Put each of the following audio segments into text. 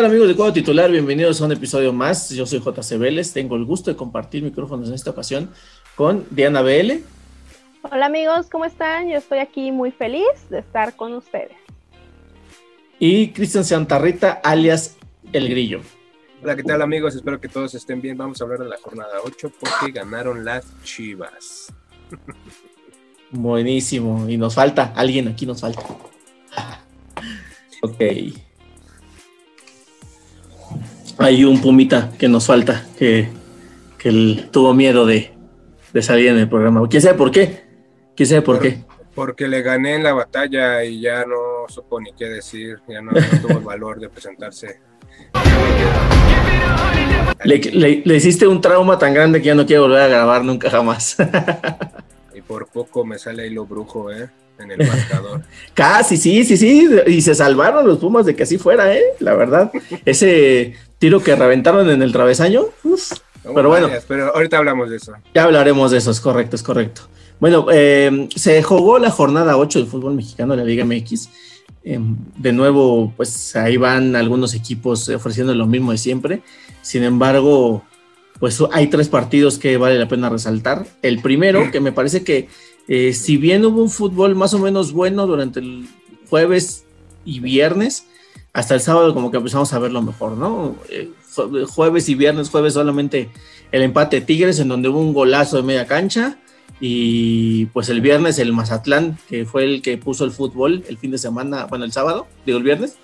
tal amigos de Cuadro Titular? Bienvenidos a un episodio más. Yo soy JC Vélez. Tengo el gusto de compartir micrófonos en esta ocasión con Diana BL. Hola amigos, ¿cómo están? Yo estoy aquí muy feliz de estar con ustedes. Y Cristian Santarrita, alias El Grillo. Hola, ¿qué tal amigos? Espero que todos estén bien. Vamos a hablar de la jornada 8 porque ganaron las Chivas. Buenísimo. Y nos falta, alguien aquí nos falta. ok. Hay un pumita que nos falta, que, que él tuvo miedo de, de salir en el programa. ¿Quién sabe por qué? ¿Quién sabe por, qué? Porque le gané en la batalla y ya no supo ni qué decir, ya no, no tuvo el valor de presentarse. Le, le- le hiciste un trauma tan grande que ya no quiere volver a grabar nunca jamás. Y por poco me sale ahí lo brujo, ¿eh? En el marcador. Casi, sí, sí, sí. Y se salvaron los Pumas de que así fuera, ¿eh? La verdad. Ese tiro que reventaron en el travesaño. uf, Pero bueno. Varias, Pero ahorita hablamos de eso. Ya hablaremos de eso, es correcto, es correcto. Bueno, eh, se jugó la jornada 8 del fútbol mexicano de la Liga MX. Eh, de nuevo, pues ahí van algunos equipos ofreciendo lo mismo de siempre. Sin embargo, pues hay tres partidos que vale la pena resaltar. El primero, que me parece que eh, si bien hubo un fútbol más o menos bueno durante el jueves y viernes, hasta el sábado como que empezamos a verlo mejor, ¿no? Eh, jue- jueves y viernes, jueves solamente el empate de Tigres en donde hubo un golazo de media cancha y pues el viernes el Mazatlán que fue el que puso el fútbol el fin de semana, bueno el sábado, digo el viernes,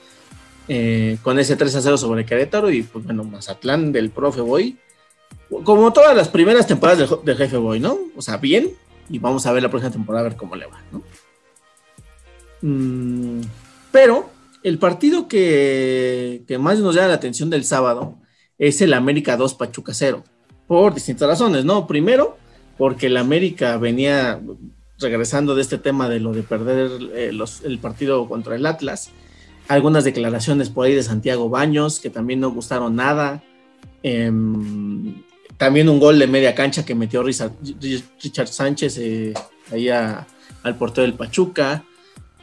eh, con ese 3 a 0 sobre Querétaro y pues bueno Mazatlán del profe Boy, como todas las primeras temporadas del, del jefe Boy, ¿no? O sea, bien y vamos a ver la próxima temporada a ver cómo le va, ¿no? Mm, pero el partido que, más nos llama la atención del sábado es el América 2 Pachuca 0, por distintas razones, ¿no? Primero, porque el América venía regresando de este tema de lo de perder eh, el partido contra el Atlas, algunas declaraciones por ahí de Santiago Baños que también no gustaron nada, Em, también un gol de media cancha que metió Richard, Sánchez eh, ahí al portero del Pachuca,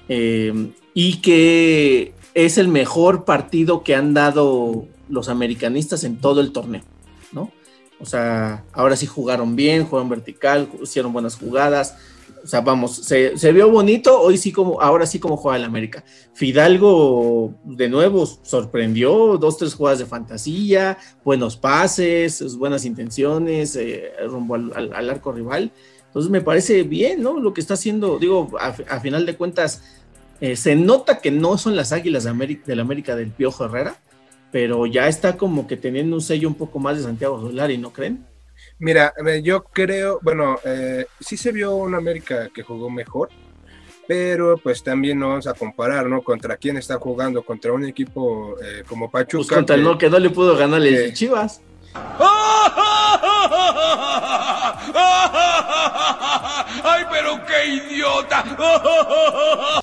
eh, y que es el mejor partido que han dado los americanistas en todo el torneo, ¿no? O sea, ahora sí jugaron bien, jugaron vertical, hicieron buenas jugadas. O sea, vamos, se, vio bonito, hoy sí como, ahora sí como juega el América. Fidalgo de nuevo sorprendió, dos, tres jugadas de fantasía, buenos pases, buenas intenciones, eh, rumbo al, arco rival. Entonces me parece bien, ¿no? Lo que está haciendo, digo, a final de cuentas, eh, se nota que no son las águilas de América, del América del Piojo Herrera, pero ya está como que teniendo un sello un poco más de Santiago Solari, ¿no creen? Mira, yo creo, bueno, eh, sí se vio un América que jugó mejor, pero pues también no vamos a comparar, ¿no? Contra quién está jugando, contra un equipo eh, como Pachuca. Pues contra el que- no, que no le pudo ganar el Chivas. ¡Ay, pero qué idiota!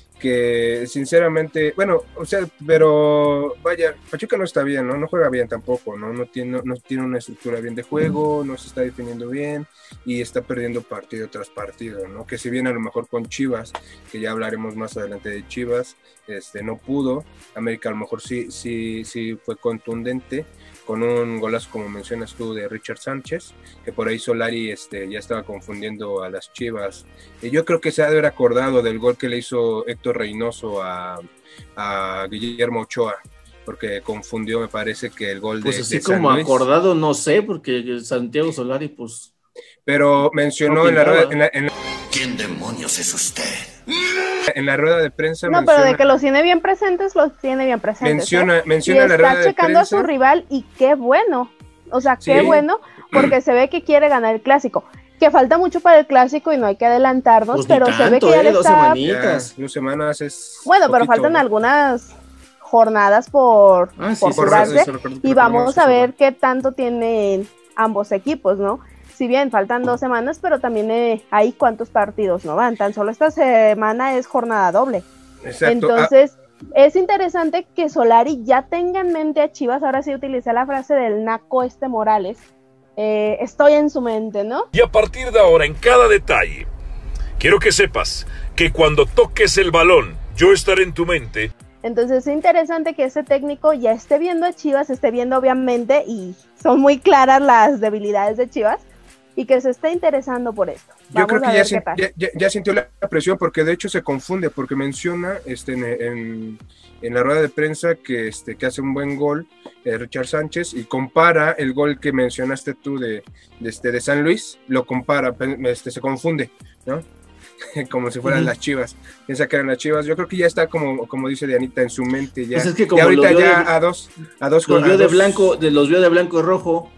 que sinceramente, bueno, o sea, pero vaya, Pachuca no está bien, ¿no? No juega bien tampoco, ¿no? No tiene, no, no tiene una estructura bien de juego, no se está definiendo bien y está perdiendo partido tras partido, ¿no? Que si bien a lo mejor con Chivas, que ya hablaremos más adelante de Chivas, este, no pudo, América a lo mejor sí, sí, sí fue contundente, con un golazo como mencionas tú de Richard Sánchez, que por ahí Solari este, ya estaba confundiendo a las Chivas. Y yo creo que se ha de haber acordado del gol que le hizo Héctor Reynoso a, a Guillermo Ochoa, porque confundió, me parece que el gol Pues de, así de San como Luis. acordado, no sé, porque Santiago Solari, pues. Pero mencionó No en, la pintaba. rueda, en, la, en la- ¿Quién demonios es usted? en la rueda de prensa No, pero de que los tiene bien presentes, los tiene bien presentes. ¿eh? menciona, Y menciona la rueda está de checando a su prensa. rival y qué bueno. O sea, qué Sí. bueno, porque se ve que quiere ganar el clásico. Que falta mucho para el clásico y no hay que adelantarnos, Pues pero se ve que ya ¿eh? le Dos está. Ya, semanitas. dos semanas es. Bueno, pero poquito, faltan ¿no? algunas jornadas por, Ah, sí, por sí, jugarse. sí, y vamos a ver qué tanto tienen ambos equipos, ¿no? Si bien faltan dos semanas, pero también eh, hay cuántos partidos no van. Tan solo esta semana es jornada doble. Exacto. Ah, Entonces, es interesante que Solari ya tenga en mente a Chivas. Ahora sí utilicé la frase del Naco este Morales. Eh, estoy en su mente, ¿no? Y a partir de ahora, en cada detalle, quiero que sepas que cuando toques el balón, yo estaré en tu mente Entonces es interesante que ese técnico ya esté viendo a Chivas, esté viendo obviamente, y son muy claras las debilidades de Chivas, y que se esté interesando por esto. Yo creo que ya, ver sin- qué pasa. ya- ya- ya sintió la presión porque de hecho se confunde porque menciona este, en, en- en la rueda de prensa que, este, que hace un buen gol eh, Richard Sánchez y compara el gol que mencionaste tú de, de, este, de San Luis, lo compara, este, se confunde, ¿no? como si fueran las chivas, piensa que eran las chivas, yo creo que ya está como, como dice Dianita en su mente ya, Pues es que y como ahorita ya de- a dos, a dos Los a vio de dos- blanco, de, los vio de blanco y rojo.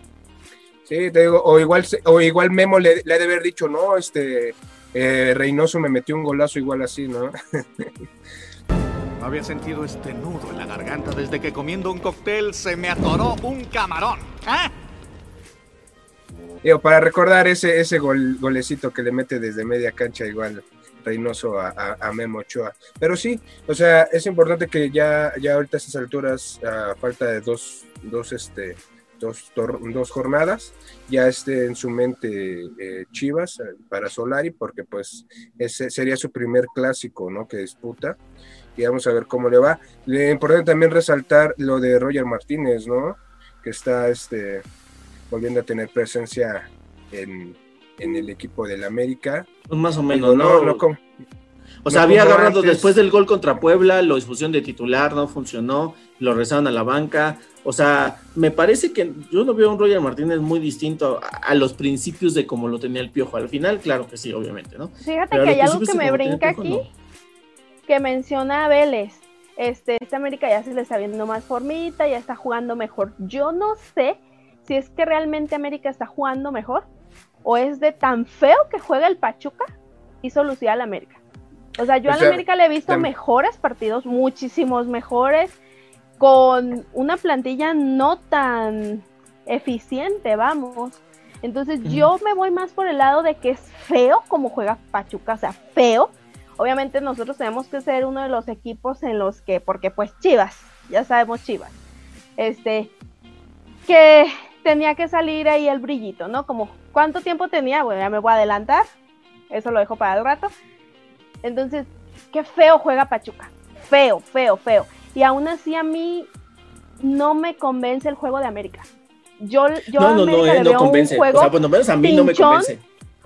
Sí, te digo, o igual, o igual Memo le, le ha de haber dicho, no, este, eh, Reynoso me metió un golazo igual así, ¿no? Había sentido este nudo en la garganta desde que comiendo un cóctel se me atoró un camarón. ¿eh? Digo, para recordar ese, ese gol, golecito que le mete desde media cancha igual Reynoso a, a- a Memo Ochoa. Pero sí, o sea, es importante que ya, ya ahorita a estas alturas, a falta de dos, dos, este, dos, dos jornadas, ya esté en su mente eh, Chivas eh, para Solari, porque pues ese sería su primer clásico, ¿no? Que disputa. Y vamos a ver cómo le va. Le importante también resaltar lo de Roger Martínez, ¿no? Que está este, volviendo a tener presencia en, en el equipo del América. Pues más o Digo, menos, no, ¿no? no como- o sea, no había agarrado antes. después del gol contra Puebla, lo expusieron de titular, no funcionó, lo rezaron a la banca. O sea, me parece que yo no veo a un Roger Martínez muy distinto a, a los principios de como lo tenía el piojo. Al final, claro que sí, obviamente, ¿no? Fíjate Pero que hay algo que me brinca aquí, que menciona a Vélez. Este, esta América ya se le está viendo más formita, ya está jugando mejor. Yo no sé si es que realmente América está jugando mejor o es de tan feo que juega el Pachuca hizo lucir al América. O sea, yo O a la sea, América le he visto mejores partidos, muchísimos mejores, con una plantilla no tan eficiente, vamos. Entonces yo me voy más por el lado de que es feo como juega Pachuca, o sea, feo. Obviamente nosotros tenemos que ser uno de los equipos en los que, porque pues Chivas, ya sabemos Chivas, este, que tenía que salir ahí el brillito, ¿no? Como, ¿cuánto tiempo tenía? Bueno, ya me voy a adelantar, eso lo dejo para el rato. Entonces, qué feo juega Pachuca, feo, feo, feo. Y aún así a mí no me convence el juego de América. Yo, yo a no, no, no, eh, le no veo convence. un juego O sea, por lo menos a mí no me pinchón. convence.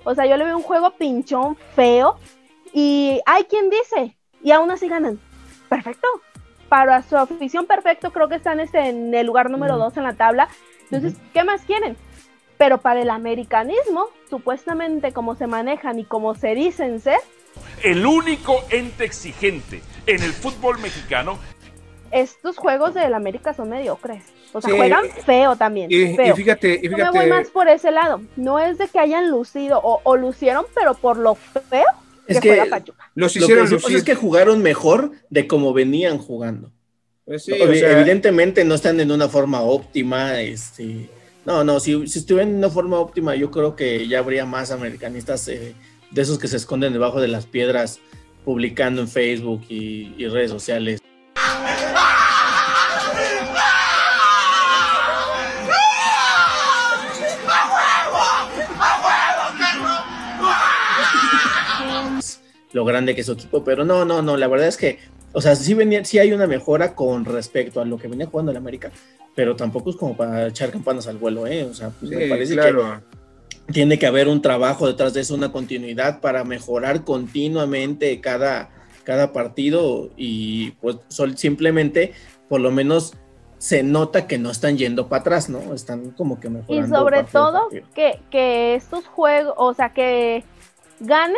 o sea, yo le veo un juego pinchón, feo, y hay quien dice, y aún así ganan. Perfecto. Para su afición, perfecto, creo que están este, en el lugar número Ujú. dos en la tabla. Entonces, ¿qué más quieren? Pero para el americanismo, supuestamente como se manejan y como se dicen ser, El único ente exigente en el fútbol mexicano estos juegos del América son mediocres. O sea, Sí, juegan feo también. Y, fíjate, y Yo me voy más por ese lado. No es de que hayan lucido o, o lucieron, pero por lo feo Es que, que juega Pachuca. los lo que hicieron sí pasa lucir. es que jugaron mejor de como venían jugando. Pues sí, Evi- o sea, Evidentemente no están en una forma óptima. Este, no, no, si, si estuvieran en una forma óptima, yo creo que ya habría más americanistas eh, de esos que se esconden debajo de las piedras publicando en Facebook y, y redes sociales. Lo grande que es su equipo, pero no, no, no, la verdad es que, o sea, sí, venía, sí hay una mejora con respecto a lo que venía jugando el América, pero tampoco es como para echar campanas al vuelo, ¿eh? O sea, pues me parece claro. que tiene que haber un trabajo detrás de eso, una continuidad para mejorar continuamente cada, cada partido y pues sol- simplemente, por lo menos se nota que no están yendo para atrás, ¿no? Están como que Y mejorando. sobre partido a todo que, que estos juegos, o sea, que ganen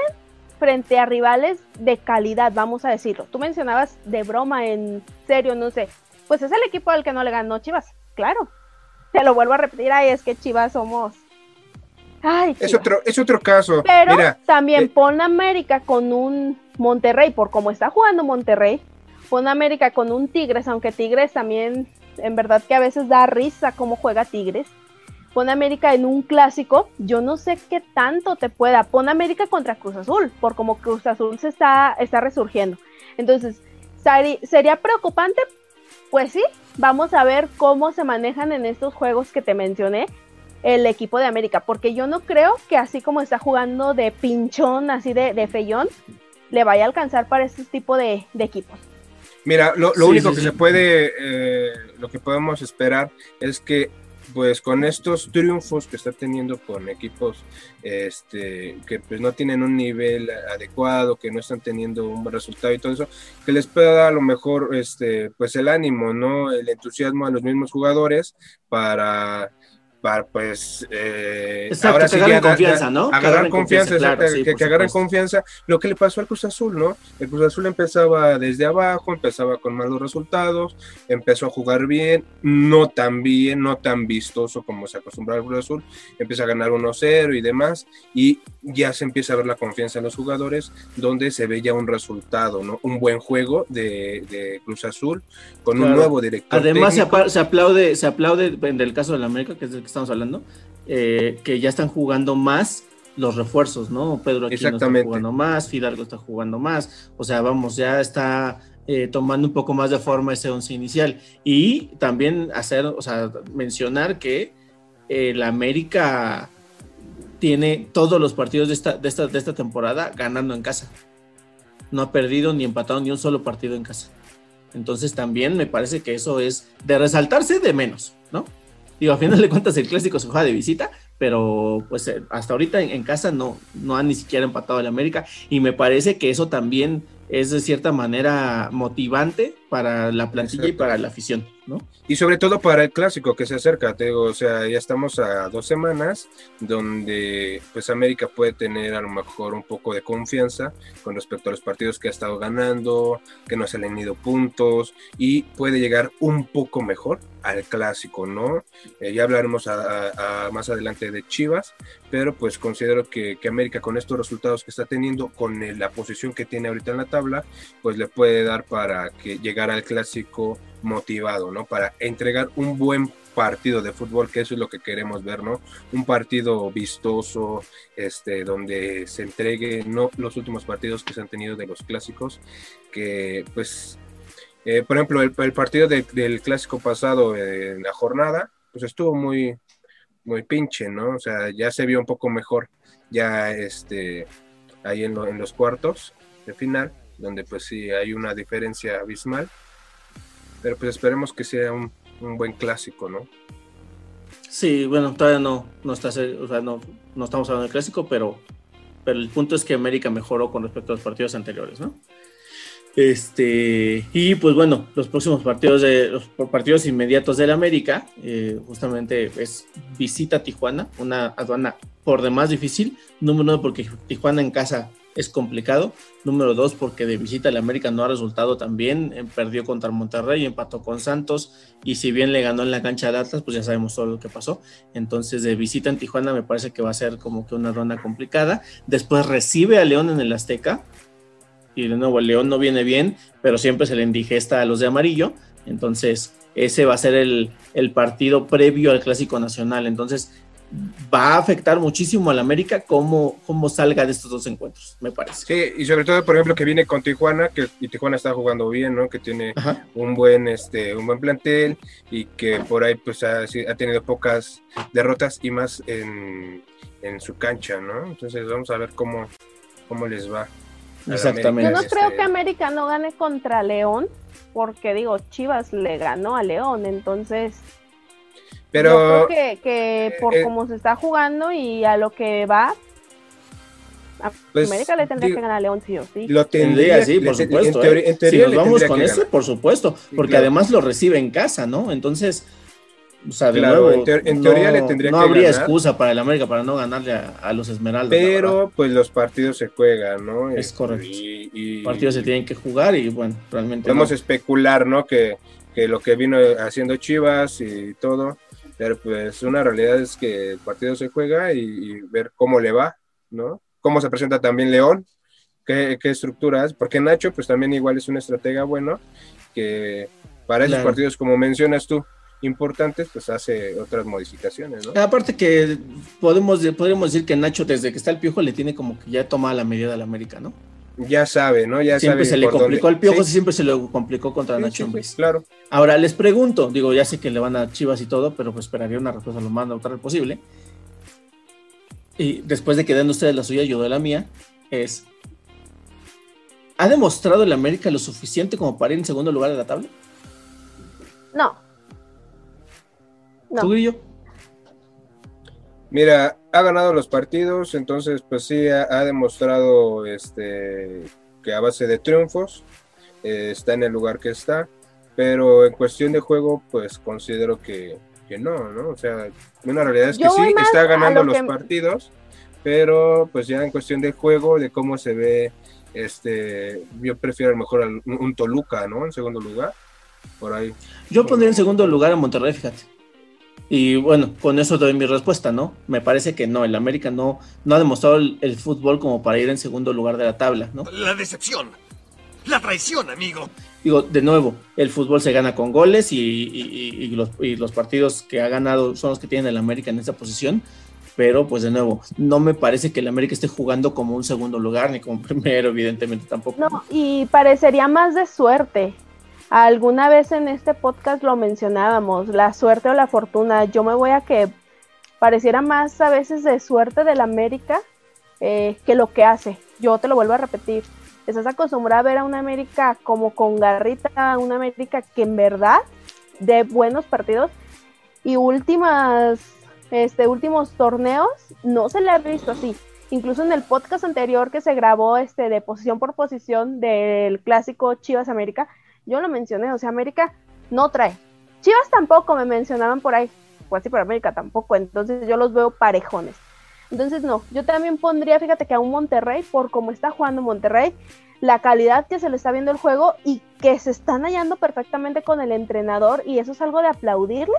frente a rivales de calidad, vamos a decirlo. Tú mencionabas de broma, en serio, no sé. Pues es el equipo al que no le ganó Chivas, claro. Te lo vuelvo a repetir, ay, es que Chivas somos... Ay, Es otro, es otro caso. Pero Mira, también eh, pon América con un Monterrey, por como está jugando Monterrey, pon América con un Tigres, aunque Tigres también, en verdad que a veces da risa cómo juega Tigres. Pon América en un clásico, yo no sé qué tanto te pueda. Pon América contra Cruz Azul, por como Cruz Azul se está, está resurgiendo. Entonces, ¿sería preocupante? Pues sí, vamos a ver cómo se manejan en estos juegos que te mencioné el equipo de América, porque yo no creo que así como está jugando de pinchón, así de, de feyón, le vaya a alcanzar para este tipo de, de equipos. Mira, lo, lo Sí, único sí, que sí. se puede, eh, lo que podemos esperar es que, pues, con estos triunfos que está teniendo con equipos, este, que pues no tienen un nivel adecuado, que no están teniendo un buen resultado y todo eso, que les pueda dar a lo mejor, este, pues, el ánimo, ¿no? El entusiasmo a los mismos jugadores para para pues eh, Exacto, que agarren ya da- confianza, ¿no? Que Agarrar agarren confianza, confianza, claro, exacto, sí, que, que agarren confianza. Lo que le pasó al Cruz Azul, ¿no? El Cruz Azul empezaba desde abajo, empezaba con malos resultados, empezó a jugar bien, no tan bien, no tan vistoso como se acostumbraba al Cruz Azul, empieza a ganar 1-0 y demás, y ya se empieza a ver la confianza en los jugadores, donde se ve ya un resultado, ¿no? Un buen juego de, de Cruz Azul con un nuevo director. Además, se, se aplaude, se aplaude en el caso de la América, que es del que estamos hablando, eh, que ya están jugando más los refuerzos, ¿no? Pedro aquí está jugando más, Fidalgo está jugando más, o sea, vamos, ya está eh, tomando un poco más de forma ese once inicial. Y también hacer, o sea, mencionar que eh, la América tiene todos los partidos de esta, de, esta, de esta temporada ganando en casa. No ha perdido ni empatado ni un solo partido en casa. Entonces también me parece que eso es de resaltarse de menos, ¿no? Digo, a final de cuentas el clásico se juega de visita, pero pues eh, hasta ahorita en, en casa no, no han ni siquiera empatado el América y me parece que eso también es de cierta manera motivante para la plantilla y para la afición, ¿no? Y sobre todo para el clásico que se acerca, te digo, o sea, ya estamos a dos semanas donde pues América puede tener a lo mejor un poco de confianza con respecto a los partidos que ha estado ganando, que no se le han ido puntos y puede llegar un poco mejor al clásico, ¿no? Eh, ya hablaremos a- a- a más adelante de Chivas, pero pues considero que, que América con estos resultados que está teniendo, con la posición que tiene ahorita en la tabla, pues le puede dar para que llegar al clásico motivado, ¿no? Para entregar un buen partido de fútbol, que eso es lo que queremos ver, ¿no? Un partido vistoso, este, donde se entregue, no los últimos partidos que se han tenido de los clásicos, que pues, eh, por ejemplo, el, partido de- del clásico pasado en la jornada, pues estuvo muy, muy pinche, ¿no? O sea, ya se vio un poco mejor, ya este, ahí en, en los cuartos de final, donde pues sí hay una diferencia abismal, pero pues esperemos que sea un, un buen clásico, ¿no? Sí, bueno, todavía no, no está, o sea, no, no estamos hablando del clásico, pero, pero el punto es que América mejoró con respecto a los partidos anteriores, ¿no? Este, y pues bueno, los próximos partidos de los partidos inmediatos del América, eh, justamente es visita a Tijuana, una aduana por demás difícil. Número uno, porque Tijuana en casa es complicado. Número dos, porque de visita el América no ha resultado tan bien. Eh, Perdió contra Monterrey, empató con Santos. Y si bien le ganó en la cancha de Atlas, pues ya sabemos todo lo que pasó. Entonces, de visita en Tijuana, me parece que va a ser como que una ronda complicada. Después recibe a León en el Azteca. Y de nuevo, el León no viene bien, pero siempre se le indigesta a los de amarillo. Entonces, ese va a ser el, el partido previo al Clásico Nacional. Entonces, va a afectar muchísimo al América cómo, cómo salga de estos dos encuentros, me parece. Sí, y sobre todo, por ejemplo, que viene con Tijuana, que y Tijuana está jugando bien, ¿no? Que tiene Ajá. un buen, este, un buen plantel y que por ahí pues ha, ha tenido pocas derrotas y más en, en su cancha, ¿no? Entonces vamos a ver cómo, cómo les va. Exactamente. Yo no creo este- que América no gane contra León, porque digo, Chivas le ganó a León, entonces Pero yo creo que, que por eh, cómo se está jugando y a lo que va, a pues, América le tendría digo, que ganar a León sí o sí. lo Tendría, sí, por supuesto. En teoría, ¿eh? en teoría si nos vamos con ese, por supuesto, porque claro. además lo recibe en casa, ¿no? Entonces, o sea, de Claro, nuevo, en teo- en teoría no, le tendría no que habría ganar. excusa para el América para no ganarle a, a los Esmeraldas. Pero pues los partidos se juegan, ¿no? Es Este, correcto. Y, y- Los partidos se tienen que jugar y bueno, realmente. podemos no. especular, ¿no? Que, que lo que vino haciendo Chivas y todo, pero pues una realidad es que el partido se juega y, y ver cómo le va, ¿no? Cómo se presenta también León, qué, qué estructuras, porque Nacho pues también igual es un estratega bueno, que para esos Claro. partidos como mencionas tú, importantes, pues hace otras modificaciones, ¿no? Aparte que podemos, podríamos decir que Nacho desde que está el piojo le tiene como que ya tomada la medida al América, ¿no? Ya sabe, ¿no? Ya siempre sabe se le complicó dónde- al piojo, Sí, siempre se le complicó contra sí, Nacho sí, claro. Ahora les pregunto, digo, ya sé que le van a Chivas y todo, pero pues esperaría una respuesta lo más neutral posible. Y después de que den ustedes la suya, yo doy la mía, es ¿Ha demostrado el América lo suficiente como para ir en segundo lugar de la tabla? No. No. ¿Tú, Grillo? Mira, ha ganado los partidos, entonces pues sí, ha, ha demostrado este, que a base de triunfos eh, está en el lugar que está, pero en cuestión de juego pues considero que, que no, ¿no? O sea, una realidad es que Yo sí, está ganando lo los que- partidos, pero pues ya en cuestión de juego, de cómo se ve, este, yo prefiero a lo mejor un Toluca, ¿no? En segundo lugar, por ahí. Yo pondría en segundo lugar a Monterrey, fíjate. Y bueno, con eso doy mi respuesta, ¿no? Me parece que no, el América no, no ha demostrado el, el fútbol como para ir en segundo lugar de la tabla, ¿no? La decepción. La traición, amigo. Digo, de nuevo, el fútbol se gana con goles y, y- y- y los, y los partidos que ha ganado son los que tienen el América en esa posición. Pero, pues de nuevo, no me parece que el América esté jugando como un segundo lugar ni como primero, evidentemente tampoco. No, y parecería más de suerte. Alguna vez en este podcast lo mencionábamos, la suerte o la fortuna. Yo me voy a que pareciera más a veces de suerte del América eh, que lo que hace. Yo te lo vuelvo a repetir. Estás acostumbrado a ver a una América como con garrita, una América que en verdad de buenos partidos y últimas, este, últimos torneos no se le ha visto así. Incluso en el podcast anterior que se grabó este, de posición por posición del clásico Chivas América, yo lo mencioné, o sea, América no trae. Chivas tampoco me mencionaban por ahí, pues sí, pero América tampoco, entonces yo los veo parejones. Entonces no, yo también pondría, fíjate que a un Monterrey, por cómo está jugando Monterrey, la calidad que se le está viendo el juego y que se están hallando perfectamente con el entrenador y eso es algo de aplaudirle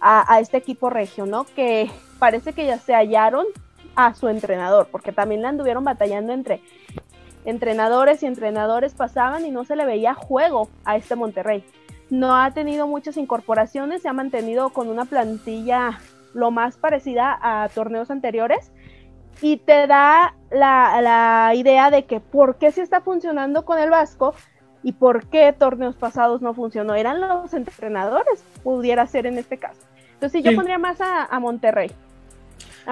a, a este equipo regio, ¿no? Que parece que ya se hallaron a su entrenador, porque también le anduvieron batallando entre entrenadores y entrenadores pasaban y no se le veía juego a este Monterrey. No ha tenido muchas incorporaciones, se ha mantenido con una plantilla lo más parecida a torneos anteriores y te da la, la idea de que por qué sí está funcionando con el Vasco y por qué torneos pasados no funcionó. Eran los entrenadores, pudiera ser en este caso. Entonces yo Sí. pondría más a, a Monterrey.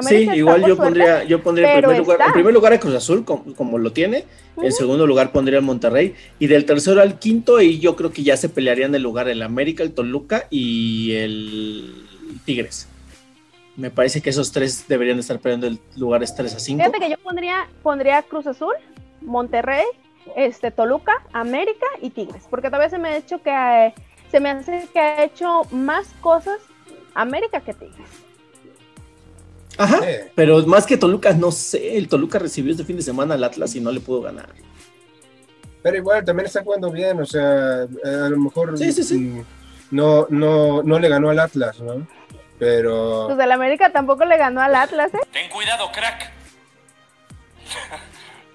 Sí, América igual yo suerte, pondría, yo pondría en primer lugar, está. en primer lugar a Cruz Azul, como, como lo tiene. En segundo lugar pondría al Monterrey. Y del tercero al quinto, y yo creo que ya se pelearían el lugar el América, el Toluca y el Tigres. Me parece que esos tres deberían estar peleando el lugares 3 a 5. Fíjate que yo pondría, pondría Cruz Azul, Monterrey, este, Toluca, América y Tigres, porque todavía se me ha hecho que eh, se me hace que ha hecho más cosas América que Tigres. Ajá. Pero más que Toluca, no sé. El Toluca recibió este fin de semana al Atlas y no le pudo ganar. Pero igual también está jugando bien, o sea, a lo mejor Sí, sí, sí. No, no, no le ganó al Atlas, ¿no? Pero Pues el América tampoco le ganó al Atlas, ¿eh? Ten cuidado, crack.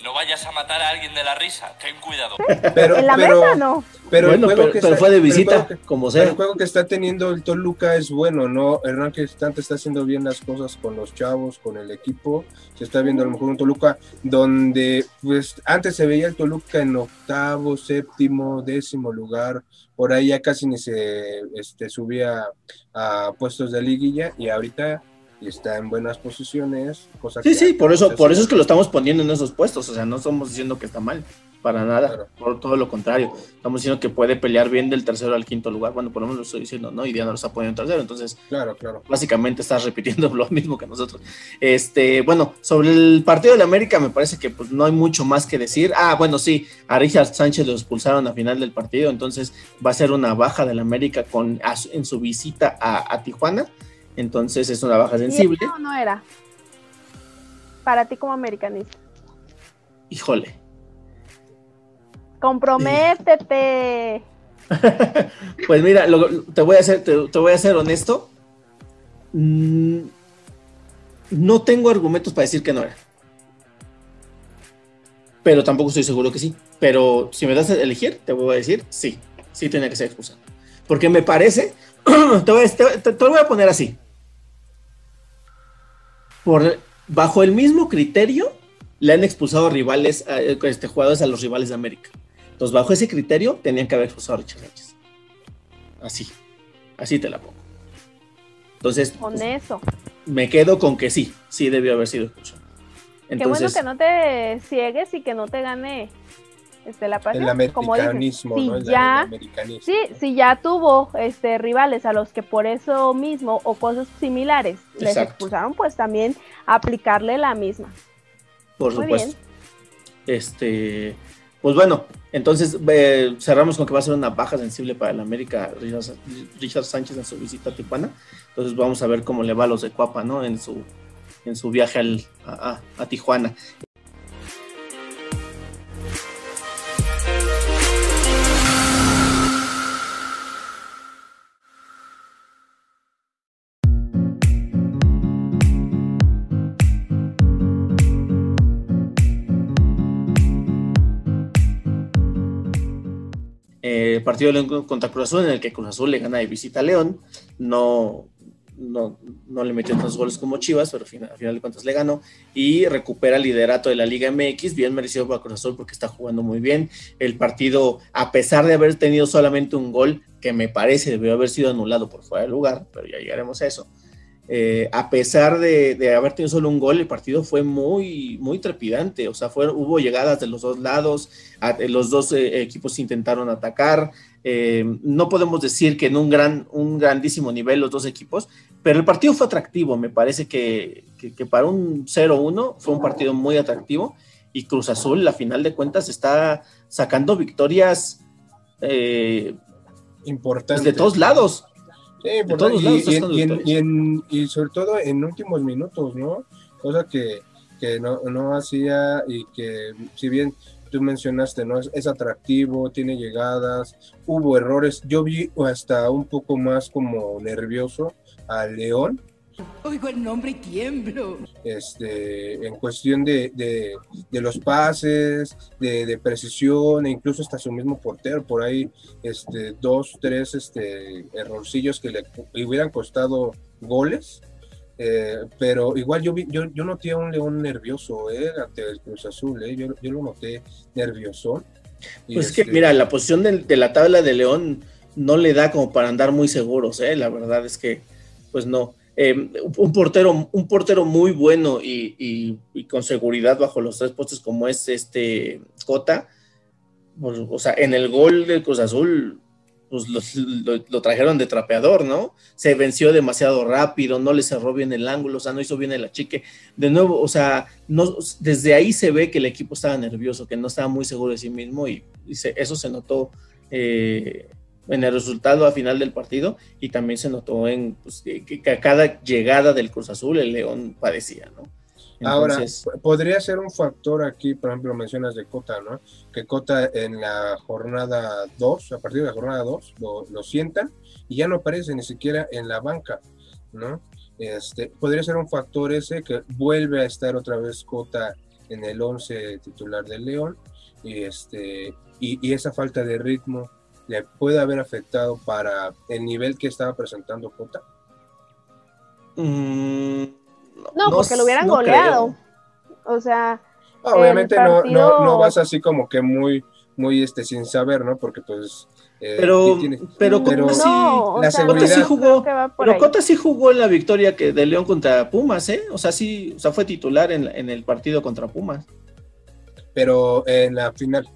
No vayas a matar a alguien de la risa. Ten cuidado. pero, en la pero, mesa no. pero el bueno, juego pero, que pero está- fue de pero el visita, juego que- como pero sea. el juego que está teniendo el Toluca es bueno, ¿no? Hernán Cristante está haciendo bien las cosas con los chavos, con el equipo. Se está viendo a lo mejor un Toluca donde, pues, antes se veía el Toluca en octavo, séptimo, décimo lugar. Por ahí ya casi ni se este, subía a puestos de liguilla y ahorita está en buenas posiciones. Cosa Sí, que sí, por eso, por eso es que lo estamos poniendo en esos puestos. O sea, no estamos diciendo que está mal, para nada. Claro. Por todo lo contrario. Estamos diciendo que puede pelear bien del tercero al quinto lugar. Bueno, por lo menos lo estoy diciendo, ¿no? Y Diana lo está poniendo en tercero. Entonces, Claro, claro. básicamente estás repitiendo lo mismo que nosotros. Este, bueno, sobre el partido de la América me parece que pues, no hay mucho más que decir. Ah, bueno, sí, a Richard Sánchez lo expulsaron a final del partido, entonces va a ser una baja del América con, a en su visita a, a Tijuana. Entonces es una baja ¿Y sensible. era o no era? Para ti como americanista. Híjole. Comprométete. Pues mira, lo- te voy a ser, te, te voy a ser honesto. Mm, no tengo argumentos para decir que no era. Pero tampoco estoy seguro que sí. Pero si me das a elegir, te voy a decir sí. Sí tenía que ser expulsado. Porque me parece, te, voy a, te- te- te lo voy a poner así. Por, bajo el mismo criterio, le han expulsado rivales, a- este, jugadores a los rivales de América. Entonces, bajo ese criterio, tenían que haber expulsado a Richard Sánchez. Así. Así te la pongo. Entonces, Con eso. me quedo con que sí, sí debió haber sido expulsado. Qué bueno que no te ciegues y que no te gane este, la pasión, El como dicen. americanismo, Si ¿no? El ya, americanismo. sí, si ya tuvo este, rivales a los que por eso mismo o cosas similares les expulsaron, pues también aplicarle la misma. Por Muy supuesto. Este, pues bueno, entonces eh, cerramos con que va a ser una baja sensible para el América Richard, Richard Sánchez en su visita a Tijuana. Entonces vamos a ver cómo le va a los de Cuapa, ¿no? En su, en su viaje al, a, a- a Tijuana. Partido contra Cruz Azul, en el que Cruz Azul le gana de visita a León. No, no, no le metió tantos goles como Chivas, pero al final de cuentas le ganó. Y recupera el liderato de la Liga MX, bien merecido para Cruz Azul porque está jugando muy bien. El partido, a pesar de haber tenido solamente un gol, que me parece debió haber sido anulado por fuera de lugar, pero ya llegaremos a eso. Eh, a pesar de, de haber tenido solo un gol, el partido fue muy, muy trepidante. O sea, fue, hubo llegadas de los dos lados, a- los dos eh, equipos intentaron atacar. Eh, no podemos decir que en un, gran, un grandísimo nivel los dos equipos, pero el partido fue atractivo. Me parece que, que- que para un 0-1 fue un partido muy atractivo. Y Cruz Azul, a final de cuentas, está sacando victorias eh, Importante. pues, de todos lados. Sí, De por- todos y, lados y- en- y en- y sobre todo en últimos minutos, ¿no? Cosa que, que no, no hacía y que si bien tú mencionaste, ¿no? Es, es atractivo, tiene llegadas, hubo errores. Yo vi hasta un poco más como nervioso a León, Oigo el nombre y tiemblo. este, en cuestión de, de- de los pases, de, de precisión, e incluso hasta su mismo portero, por ahí este, dos, tres este, errorcillos que le, hubieran costado goles. eh, pero igual yo, vi, yo, yo noté a un León nervioso eh, ante el Cruz Azul, eh, yo, yo lo noté nervioso. Y Pues es que, este, mira, la posición de, de la tabla de León no le da como para andar muy seguros, ¿eh? La verdad es que, pues no. Eh, un portero, un portero muy bueno y, con seguridad bajo los tres postes como es este Cota, pues, o sea, en el gol del Cruz Azul, pues lo, trajeron de trapeador, ¿no? Se venció demasiado rápido, no le cerró bien el ángulo, o sea, no hizo bien el achique. De nuevo, o sea, desde ahí se ve que el equipo estaba nervioso, que no estaba muy seguro de sí mismo y, y se- eso se notó eh, en el resultado a final del partido y también se notó en pues, que, a cada llegada del Cruz Azul el León padecía, ¿no? Ahora, Entonces, podría ser un factor aquí, por ejemplo, mencionas de Cota, ¿no? Que Cota en la jornada 2, a partir de la jornada 2, lo, lo sientan y ya no aparece ni siquiera en la banca, ¿no? Este, podría ser un factor ese que vuelve a estar otra vez Cota en el 11 titular del León y, este, y, y esa falta de ritmo le puede haber afectado para el nivel que estaba presentando Cota. mm, No, porque lo hubieran no goleado. creo. O sea, Ah, Obviamente no, no, partido- no vas así como que muy, muy este, sin saber, ¿no? Porque pues... eh, Pero, tiene- pero, pero Cota sí, no, la sea, Cota sí jugó, pero. Cota sí jugó en la victoria que de León contra Pumas, ¿eh? O sea, sí, o sea, fue titular en, en el partido contra Pumas. pero en la final.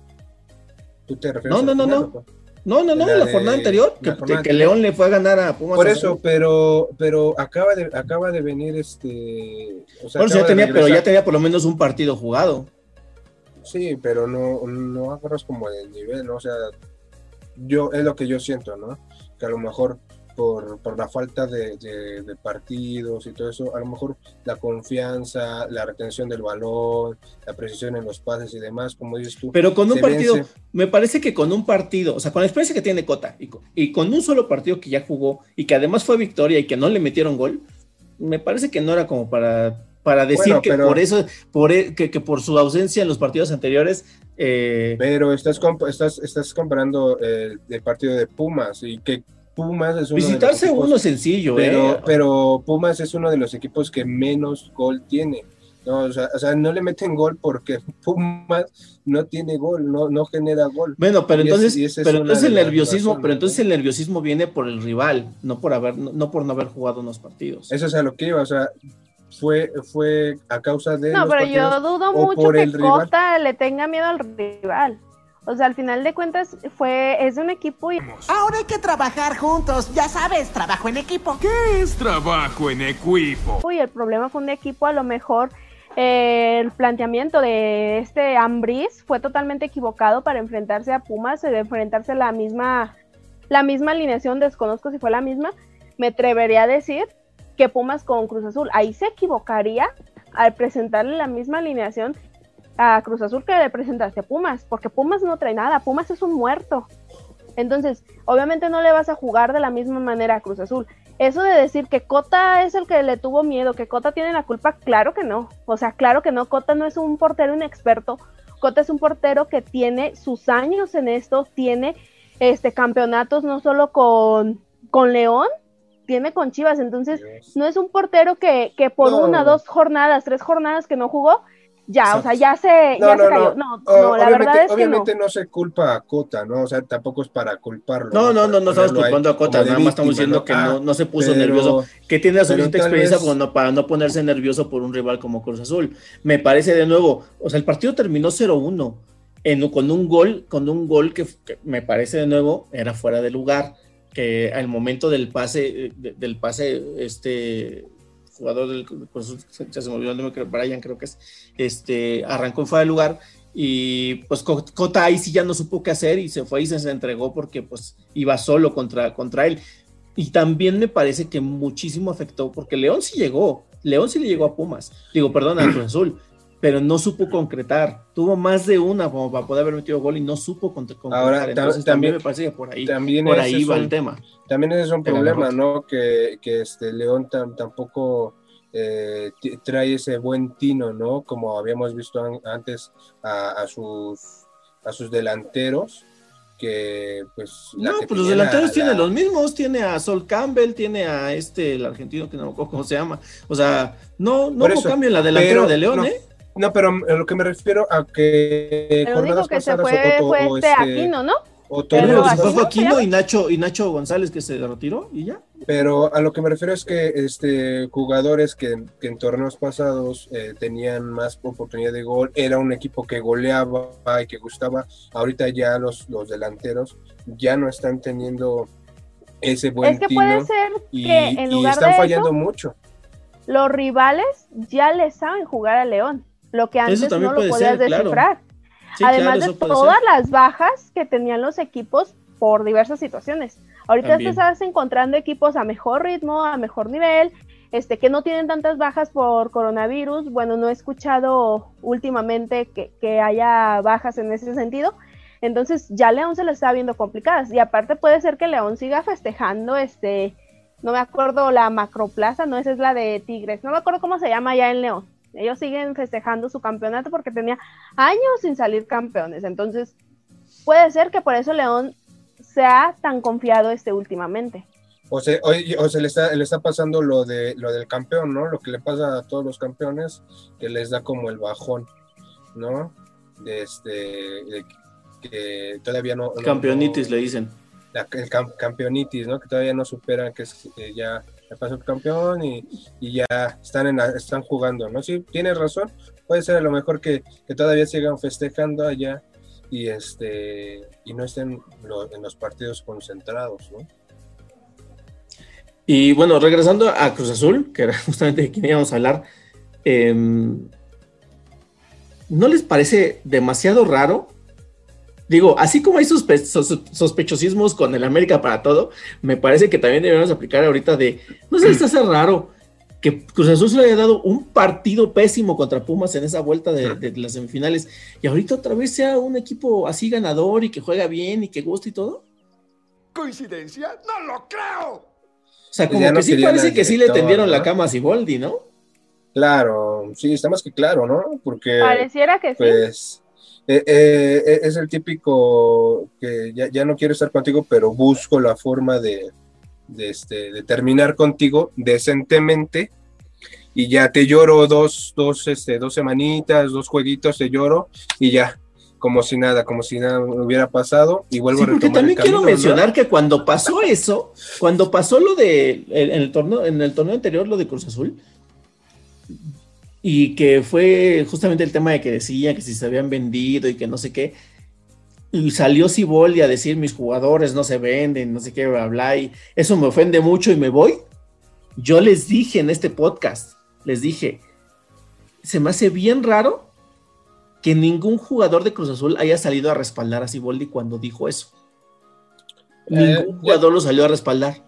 ¿Tú te refieres No, a la no, no, final, no. No, no, no, La la, de- jornada anterior, la que, jornada que anterior. León le fue a ganar a Pumas. Por eso, pero, pero acaba de, acaba de venir este. O sea, Por eso ya tenía, pero ya tenía por lo menos un partido jugado. Sí, pero no, no agarras como el nivel, ¿no? O sea, yo, es lo que yo siento, ¿no? Que a lo mejor por, por la falta de, de- de partidos y todo eso, a lo mejor la confianza, la retención del balón, la precisión en los pases y demás, como dices tú. Pero con un partido, vence. me parece que con un partido, o sea, con la experiencia que tiene Cota y con, y con un solo partido que ya jugó y que además fue victoria y que no le metieron gol, me parece que no era como para, para decir Bueno, que pero- por eso, por, e- que, que por su ausencia en los partidos anteriores, eh, Pero estás, estás, estás comparando el, el partido de Pumas y que Pumas es uno de los visitarse equipos- uno es sencillo, pero, eh. pero Pumas es uno de los equipos que menos gol tiene. No, o, sea, o sea, no le meten gol porque Pumas no tiene gol, no, no genera gol. Bueno, pero Y entonces, es pero entonces el nerviosismo, razones, pero entonces el nerviosismo viene por el rival, no por haber, no, no por no haber jugado unos partidos. Eso es a lo que iba, o sea, fue, fue a causa de. no, los pero partidos yo dudo mucho que rival. Cota le tenga miedo al rival. O sea, al final de cuentas fue es de un equipo y Ahora hay que trabajar juntos, ya sabes, trabajo en equipo. ¿Qué es trabajo en equipo? y el problema fue un equipo a lo mejor eh, el planteamiento de este Ambris fue totalmente equivocado para enfrentarse a Pumas, de enfrentarse a la misma la misma alineación, desconozco si fue la misma, me atrevería a decir que Pumas con Cruz Azul, ahí se equivocaría al presentarle la misma alineación a Cruz Azul que le presentaste a Pumas, porque Pumas no trae nada, Pumas es un muerto. Entonces, obviamente no le vas a jugar de la misma manera a Cruz Azul. Eso de decir que Cota es el que le tuvo miedo, que Cota tiene la culpa, claro que no. O sea, claro que no, Cota no es un portero inexperto. Cota es un portero que tiene sus años en esto, tiene este campeonatos no solo con, con León, tiene con Chivas. Entonces, no es un portero que, que por No. una, dos jornadas, tres jornadas que no jugó, ya, o sea, ya se, No, ya no, se cayó. no. No, O- no, la obviamente, verdad es que no. obviamente no. se culpa a Cota, ¿no? O sea, tampoco es para culparlo. No, no, no, no estamos culpando a Cota, nada más estamos diciendo que Ah, no, no se puso pero- nervioso, que tiene la suficiente experiencia vez- para no ponerse nervioso por un rival como Cruz Azul. Me parece de nuevo, o sea, el partido terminó 0-1 en- con un gol, con un gol que, que me parece de nuevo era fuera de lugar, que al momento del pase, eh, de- del pase, este jugador del ya se me olvidó el nombre, Brian creo que es, este, arrancó fuera de lugar y pues Co- Cota ahí sí ya no supo qué hacer y se fue y se, se entregó porque pues iba solo contra, contra él. Y también me parece que muchísimo afectó porque León sí llegó, León sí le llegó a Pumas, digo, perdón, a Cruz Azul, pero no supo concretar. Tuvo más de una como para poder haber metido gol y no supo con- concretar. Ahora, Entonces también- también me parece que por ahí, También por ahí va un- el tema. También ese es un problema. ¿no? Que, que este León tam- tampoco eh, trae ese buen tino, ¿no? Como habíamos visto an- antes a, a sus a sus delanteros, que pues No, que pues los tenía la- delanteros tienen los mismos, tiene a Sol Campbell, tiene a este, el argentino que no me acuerdo cómo se llama. O sea, no, no hubo cambio en la delantera pero de León, no. ¿eh? No, pero a lo que me refiero a que El único que se fue o- fue o este este- Aquino, ¿no? o Pero Pero torneos se fue Aquino, Aquino y Nacho, y Nacho González que se retiró y ya. Pero a lo que me refiero es que este, jugadores que, que en torneos pasados eh, tenían más oportunidad de gol, era un equipo que goleaba y que gustaba. Ahorita ya los, los delanteros ya no están teniendo ese buen Es que tino puede ser y, que en y lugar están de fallando eso, mucho. los rivales ya le saben jugar a León, lo que antes no lo podías ser, claro. descifrar. Sí, Además claro, de todas ser. las bajas que tenían los equipos por diversas situaciones. Ahorita También. estás encontrando equipos a mejor ritmo, a mejor nivel, este, que no tienen tantas bajas por coronavirus. Bueno, no he escuchado últimamente que, que haya bajas en ese sentido. Entonces ya León se lo está viendo complicadas. Y aparte puede ser que León siga festejando este, no me acuerdo la macroplaza, no, esa es la de Tigres, no me acuerdo cómo se llama ya en León. Ellos siguen festejando su campeonato porque tenía años sin salir campeones. Entonces, puede ser que por eso León sea tan confiado este últimamente. O se, oye, o se le, está, le está pasando lo, de, lo del campeón, ¿no? Lo que le pasa a todos los campeones, que les da como el bajón, ¿no? De este, de que todavía no... Campeonitis no- le dicen. la- el cam- campeonitis, ¿no? Que todavía no superan que, es- que ya, pasó el campeón y, y ya están en la- están jugando, ¿no? Sí, tienes razón. Puede ser a lo mejor que, que todavía sigan festejando allá y este y no estén en los partidos concentrados, ¿no? Y bueno, regresando a Cruz Azul, que era justamente de quien íbamos a hablar, em, ¿no les parece demasiado raro? Digo, así como hay sospe- sos- sospechosismos con el América para todo, me parece que también debemos aplicar ahorita de, ¿no se les hace raro que Cruz Azul se le haya dado un partido pésimo contra Pumas en esa vuelta de, de las semifinales y ahorita otra vez sea un equipo así ganador y que juega bien y que gusta y todo? ¿Coincidencia? ¡No lo creo! O sea, Pues como no que sí parece que sí le tendieron la cama a Siboldi, ¿no? Claro, sí, está más que claro, ¿no? Porque Pareciera que sí. pues eh, eh, es el típico que ya, ya no quiero estar contigo, pero busco la forma de, de, este, de terminar contigo decentemente y ya te lloro dos, dos, este, dos semanitas, dos jueguitos, te lloro y ya, como si nada, como si nada hubiera pasado y vuelvo Sí, a porque retomar también el quiero camino, ¿no? mencionar que cuando pasó eso, cuando pasó lo de en el torneo, en el torneo anterior, lo de Cruz Azul, y que fue justamente el tema de que decía que si se habían vendido y que no sé qué. y salió Siboldi a decir mis jugadores no se venden, no sé qué, bla, bla, y eso me ofende mucho y me voy. Yo les dije en este podcast, les dije, se me hace bien raro que ningún jugador de Cruz Azul haya salido a respaldar a Siboldi cuando dijo eso. Ningún Eh, jugador lo salió a respaldar.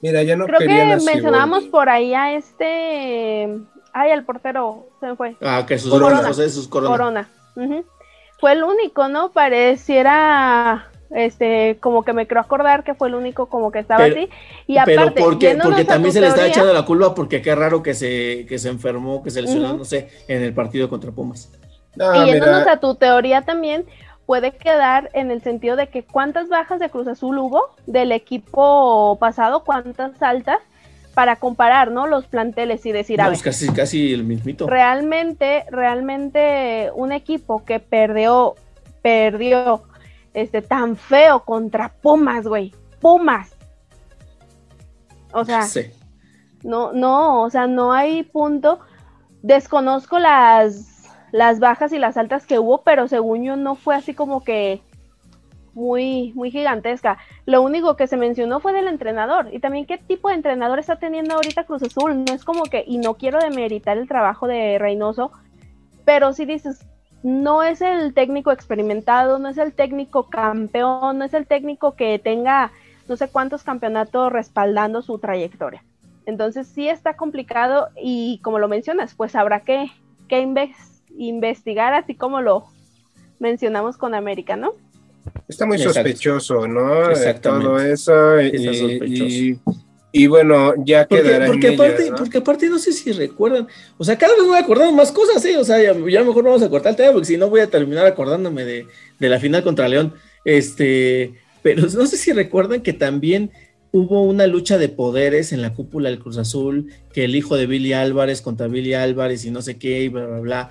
Mira, ya no Creo que mencionábamos por ahí a este. Ay, el portero se me fue. Ah, que sus Corona. Corona, José sus Corona. Corona. Fue el único, ¿no? Pareciera. Este, como que me creo acordar que fue el único como que estaba Pero- así. Y Pero aparte, porque, yéndonos porque a también se le está echando la culpa porque qué raro que se, que se enfermó, que se lesionó, no sé, en el partido contra Pumas. Y yéndonos mira, a tu teoría también, puede quedar en el sentido de que cuántas bajas de Cruz Azul hubo del equipo pasado, cuántas altas, para comparar, ¿no? Los planteles y decir, a No, ver, pues casi, casi el mismito. realmente, realmente un equipo que perdió, perdió este tan feo contra Pumas, güey. Pumas. O sea, Sí. no, no, o sea, no hay punto. Desconozco las, las bajas y las altas que hubo, pero según yo no fue así como que muy, muy gigantesca. Lo único que se mencionó fue del entrenador. Y también qué tipo de entrenador está teniendo ahorita Cruz Azul. No es como que, y no quiero demeritar el trabajo de Reynoso, pero si dices, no es el técnico experimentado, no es el técnico campeón, no es el técnico que tenga no sé cuántos campeonatos respaldando su trayectoria. Entonces sí está complicado y como lo mencionas, pues habrá que, que inves- investigar así como lo mencionamos con América, ¿no? Está muy sospechoso, ¿no? Eh, Exactamente. Todo eso. Y, Está sospechoso. y- y bueno, ya Porque, quedará porque en ellas, aparte, ¿no? porque aparte no sé si recuerdan, o sea, cada vez me voy acordando más cosas, ¿eh? O sea, ya, ya mejor vamos a cortar el tema, porque si no voy a terminar acordándome de, de la final contra León. Este, pero no sé si recuerdan que también hubo una lucha de poderes en la cúpula del Cruz Azul, que el hijo de Billy Álvarez contra Billy Álvarez y no sé qué, y bla, bla, bla.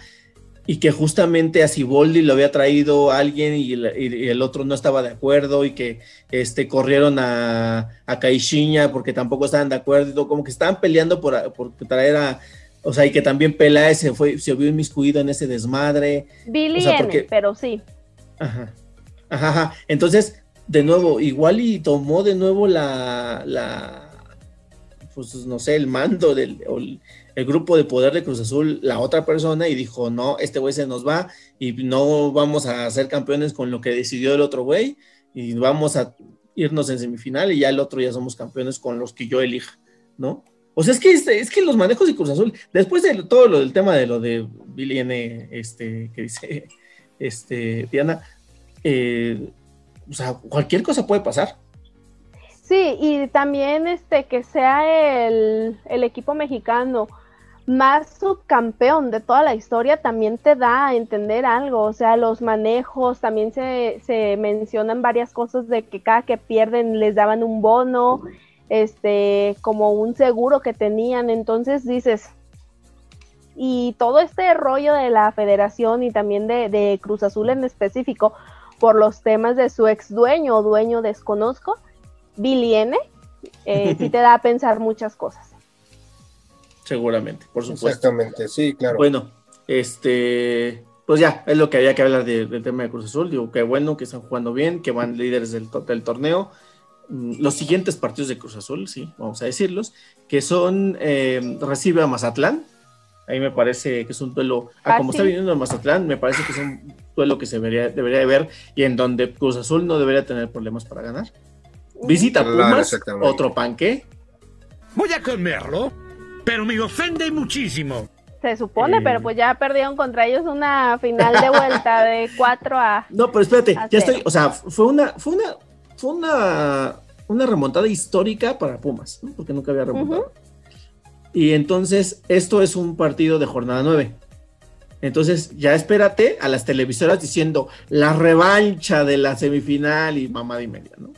Y que justamente a Siboldi lo había traído alguien y el, y el otro no estaba de acuerdo y que este, corrieron a, a Caixinha porque tampoco estaban de acuerdo, como que estaban peleando por, por traer a, o sea, y que también Peláez se fue, se vio inmiscuido en ese desmadre. Billy O sea, N, pero sí. Ajá. Ajá, ajá. Entonces, de nuevo, igual y tomó de nuevo la, la pues no sé, el mando del el, el grupo de poder de Cruz Azul, la otra persona, y dijo, no, este güey se nos va y no vamos a ser campeones con lo que decidió el otro güey y vamos a irnos en semifinal y ya el otro ya somos campeones con los que yo elija, ¿no? O sea, es que, es, es que los manejos de Cruz Azul, después de todo lo del tema de lo de Billy N, este, que dice, este, Diana, eh, o sea, cualquier cosa puede pasar. Sí, y también este que sea el, el equipo mexicano más subcampeón de toda la historia también te da a entender algo, o sea, los manejos, también se, se mencionan varias cosas de que cada que pierden les daban un bono, este, como un seguro que tenían, entonces dices, y todo este rollo de la federación y también de, de Cruz Azul en específico, por los temas de su ex dueño o dueño desconozco, Billy N, eh, sí te da a pensar muchas cosas. Seguramente, por supuesto. Exactamente, sí, claro. Bueno, este, pues ya, es lo que había que hablar de- del tema de Cruz Azul. Digo, qué bueno que están jugando bien, que van líderes del, del torneo. Mm, Los siguientes partidos de Cruz Azul, sí, vamos a decirlos, que son, eh, recibe a Mazatlán. Ahí me parece que es un duelo, ah, como está viniendo a Mazatlán, me parece que es un duelo que se debería, debería de ver y en donde Cruz Azul no debería tener problemas para ganar. Visita Claro, Pumas, otro panque. Voy a comerlo, pero me ofende muchísimo. Se supone, Eh. pero pues ya perdieron contra ellos una final de vuelta de 4 a... No, pero espérate, ya cero. estoy, o sea, fue una, fue una, fue una, una remontada histórica para Pumas, ¿no? porque nunca había remontado. Y entonces, esto es un partido de jornada 9. Entonces, ya espérate a las televisoras diciendo la revancha de la semifinal y mamada y media, ¿no?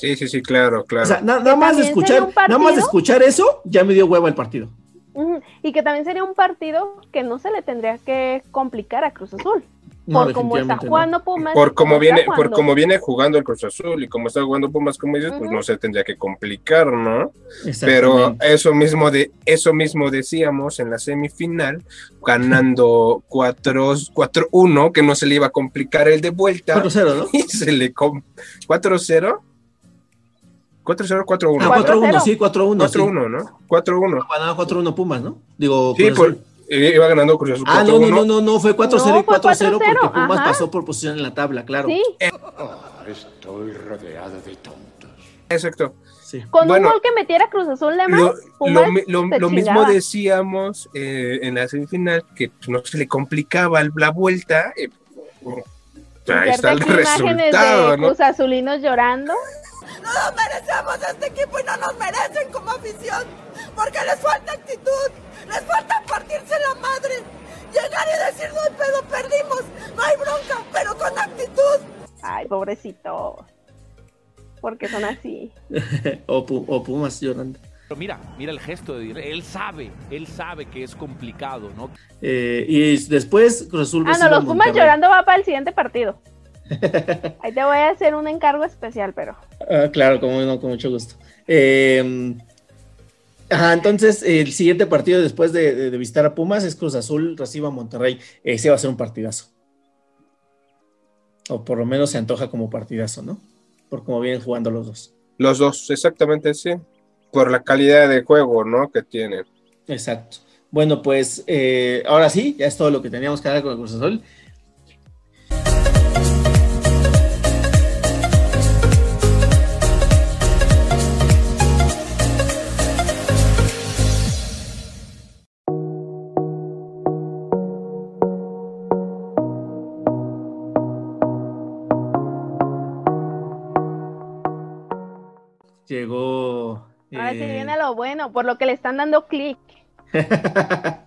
Sí, sí, sí, claro, claro. O sea, na- nada más escuchar, nada más de escuchar eso, ya me dio huevo el partido. Y que también sería un partido que no se le tendría que complicar a Cruz Azul. No, por cómo está no. jugando Pumas. Por como viene, por jugando. como viene jugando el Cruz Azul y como está jugando Pumas, como dices, pues no se tendría que complicar, ¿no? Pero eso mismo de eso mismo decíamos en la semifinal, ganando 4 4-1, que no se le iba a complicar el de vuelta 4-0, ¿no? y se le com 4-0 4-0 4-1. Ah, 4-0. 4-1, sí, 4-1. sí. 4-1, ¿no? 4-1. Ganaba 4-1 Pumas, ¿no? Digo, Sí, por, Azul. eh, iba ganando Cruz Azul 4-1. Ah, no, no, no, no, no, fue 4-0 No, y fue 4-0 porque 4-0, Pumas ajá. pasó por posición en la tabla, claro. Sí, Estoy rodeado de tontos. Exacto. Sí. con Bueno, un gol que metiera Cruz Azul de más, Lo, Pumas lo mi- lo- se lo mismo decíamos eh, en la semifinal, que pues, no se le complicaba la vuelta. y, pues, ahí está el resultado, de ¿no? Cruz Azulinos llorando. No nos merecemos este equipo y no nos merecen como afición. Porque les falta actitud, les falta partirse la madre. Llegar y decir, no hay pedo, perdimos, no hay bronca, pero con actitud. Ay, pobrecitos. Porque son así. o, Pu- o Pumas llorando. Pero mira, mira el gesto de. Él sabe, él sabe que es complicado, ¿no? Eh, y después Cruz Azul Ah, no, los Pumas llorando va para el siguiente partido. Ahí te voy a hacer un encargo especial, pero. Ah, claro, como no, con mucho gusto. Eh, ajá, entonces el siguiente partido después de, de- de visitar a Pumas es Cruz Azul reciba a Monterrey. Ese va a ser un partidazo. O por lo menos se antoja como partidazo, ¿no? Por cómo vienen jugando los dos. Los dos, exactamente, sí. Por la calidad de juego, ¿no? Que tienen. Exacto. Bueno, pues eh, ahora sí, ya es todo lo que teníamos que hablar con el Cruz Azul. Bueno, por lo que le están dando clic.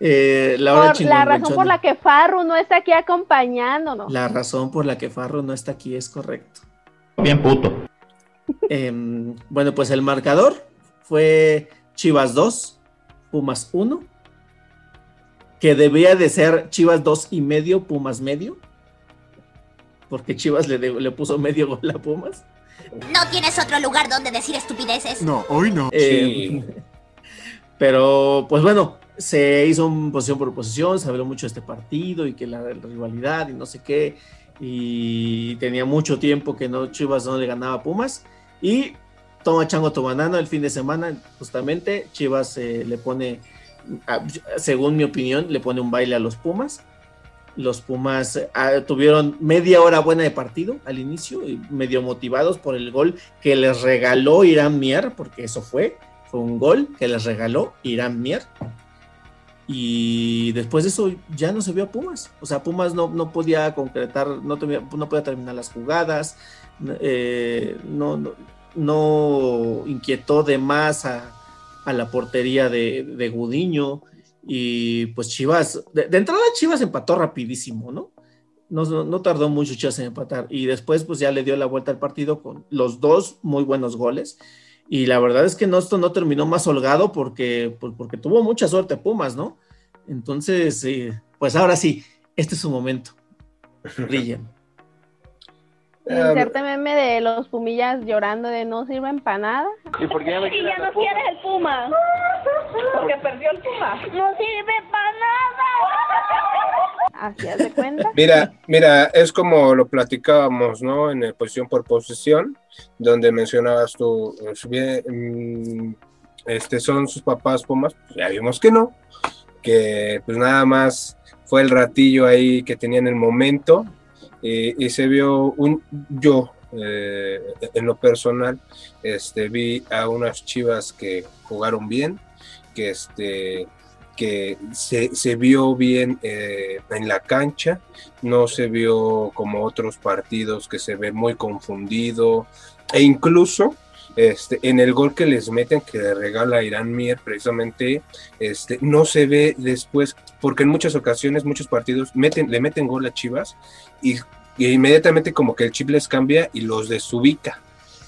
eh, la hora Por la razón por la que Farru no está aquí acompañándonos. La razón por la que Farro no está aquí es correcto. Bien puto. Em, bueno, pues el marcador fue Chivas 2, Pumas 1, que debía de ser Chivas 2 y medio, Pumas medio, porque Chivas le, de- le puso medio gol a Pumas. ¿No tienes otro lugar donde decir estupideces? No, hoy no. Eh, Pero, pues bueno, se hizo un posición por posición, se habló mucho de este partido y que la, la rivalidad y no sé qué, y tenía mucho tiempo que no Chivas no le ganaba a Pumas, y toma chango tomanano el fin de semana, justamente Chivas eh, le pone, según mi opinión, le pone un baile a los Pumas. Los Pumas ah, tuvieron media hora buena de partido al inicio, medio motivados por el gol que les regaló Irán Mier, porque eso fue, fue un gol que les regaló Irán Mier. Y después de eso ya no se vio a Pumas. O sea, Pumas no, no podía concretar, no, tenía- no podía terminar las jugadas, eh, no, no, no inquietó de más a, a la portería de, de Gudiño. Y pues Chivas, de, de entrada Chivas empató rapidísimo, ¿no? No, no, no tardó mucho Chivas en empatar. Y después pues ya le dio la vuelta al partido con los dos muy buenos goles. Y la verdad es que no, esto no terminó más holgado porque, pues, porque tuvo mucha suerte Pumas, ¿no? Entonces, eh, pues ahora sí, este es su momento. Brillen. Inserte meme de los pumillas llorando de no sirven para nada. ¿Y por qué ya me Y ya no quieres el Puma. Porque perdió el Puma. No sirve para nada. Así de cuenta. Mira, mira, es como lo platicábamos, ¿no? En el posición por posición, donde mencionabas tú, bien, mm, este, son sus papás Pumas, pues ya vimos que no, que pues nada más fue el ratillo ahí que tenía en el momento eh, y se vio un, yo, eh, en lo personal, este, vi a unas chivas que jugaron bien, que este que se, se vio bien eh, en la cancha, no se vio como otros partidos que se ve muy confundido, e incluso este, en el gol que les meten, que regala Irán Mier, precisamente, este, no se ve después, porque en muchas ocasiones, muchos partidos meten, le meten gol a Chivas y, inmediatamente como que el chip les cambia y los desubica,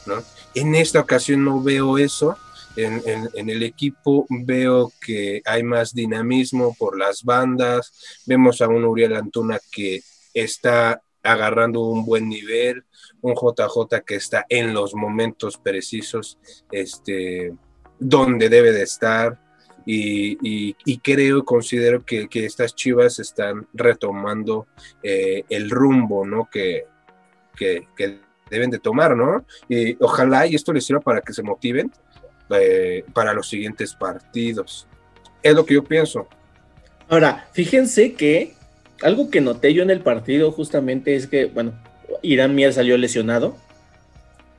¿no? En esta ocasión no veo eso, en, el equipo veo que hay más dinamismo por las bandas, vemos a un Uriel Antuna que está agarrando un buen nivel, un JJ que está en los momentos precisos, este, donde debe de estar. Y, y- y creo, considero que, que estas chivas están retomando eh, el rumbo, ¿no? Que, que, deben de tomar, ¿no? Y ojalá y esto les sirva para que se motiven eh, para los siguientes partidos. Es lo que yo pienso. Ahora, fíjense que algo que noté yo en el partido justamente es que, bueno, Irán Mier salió lesionado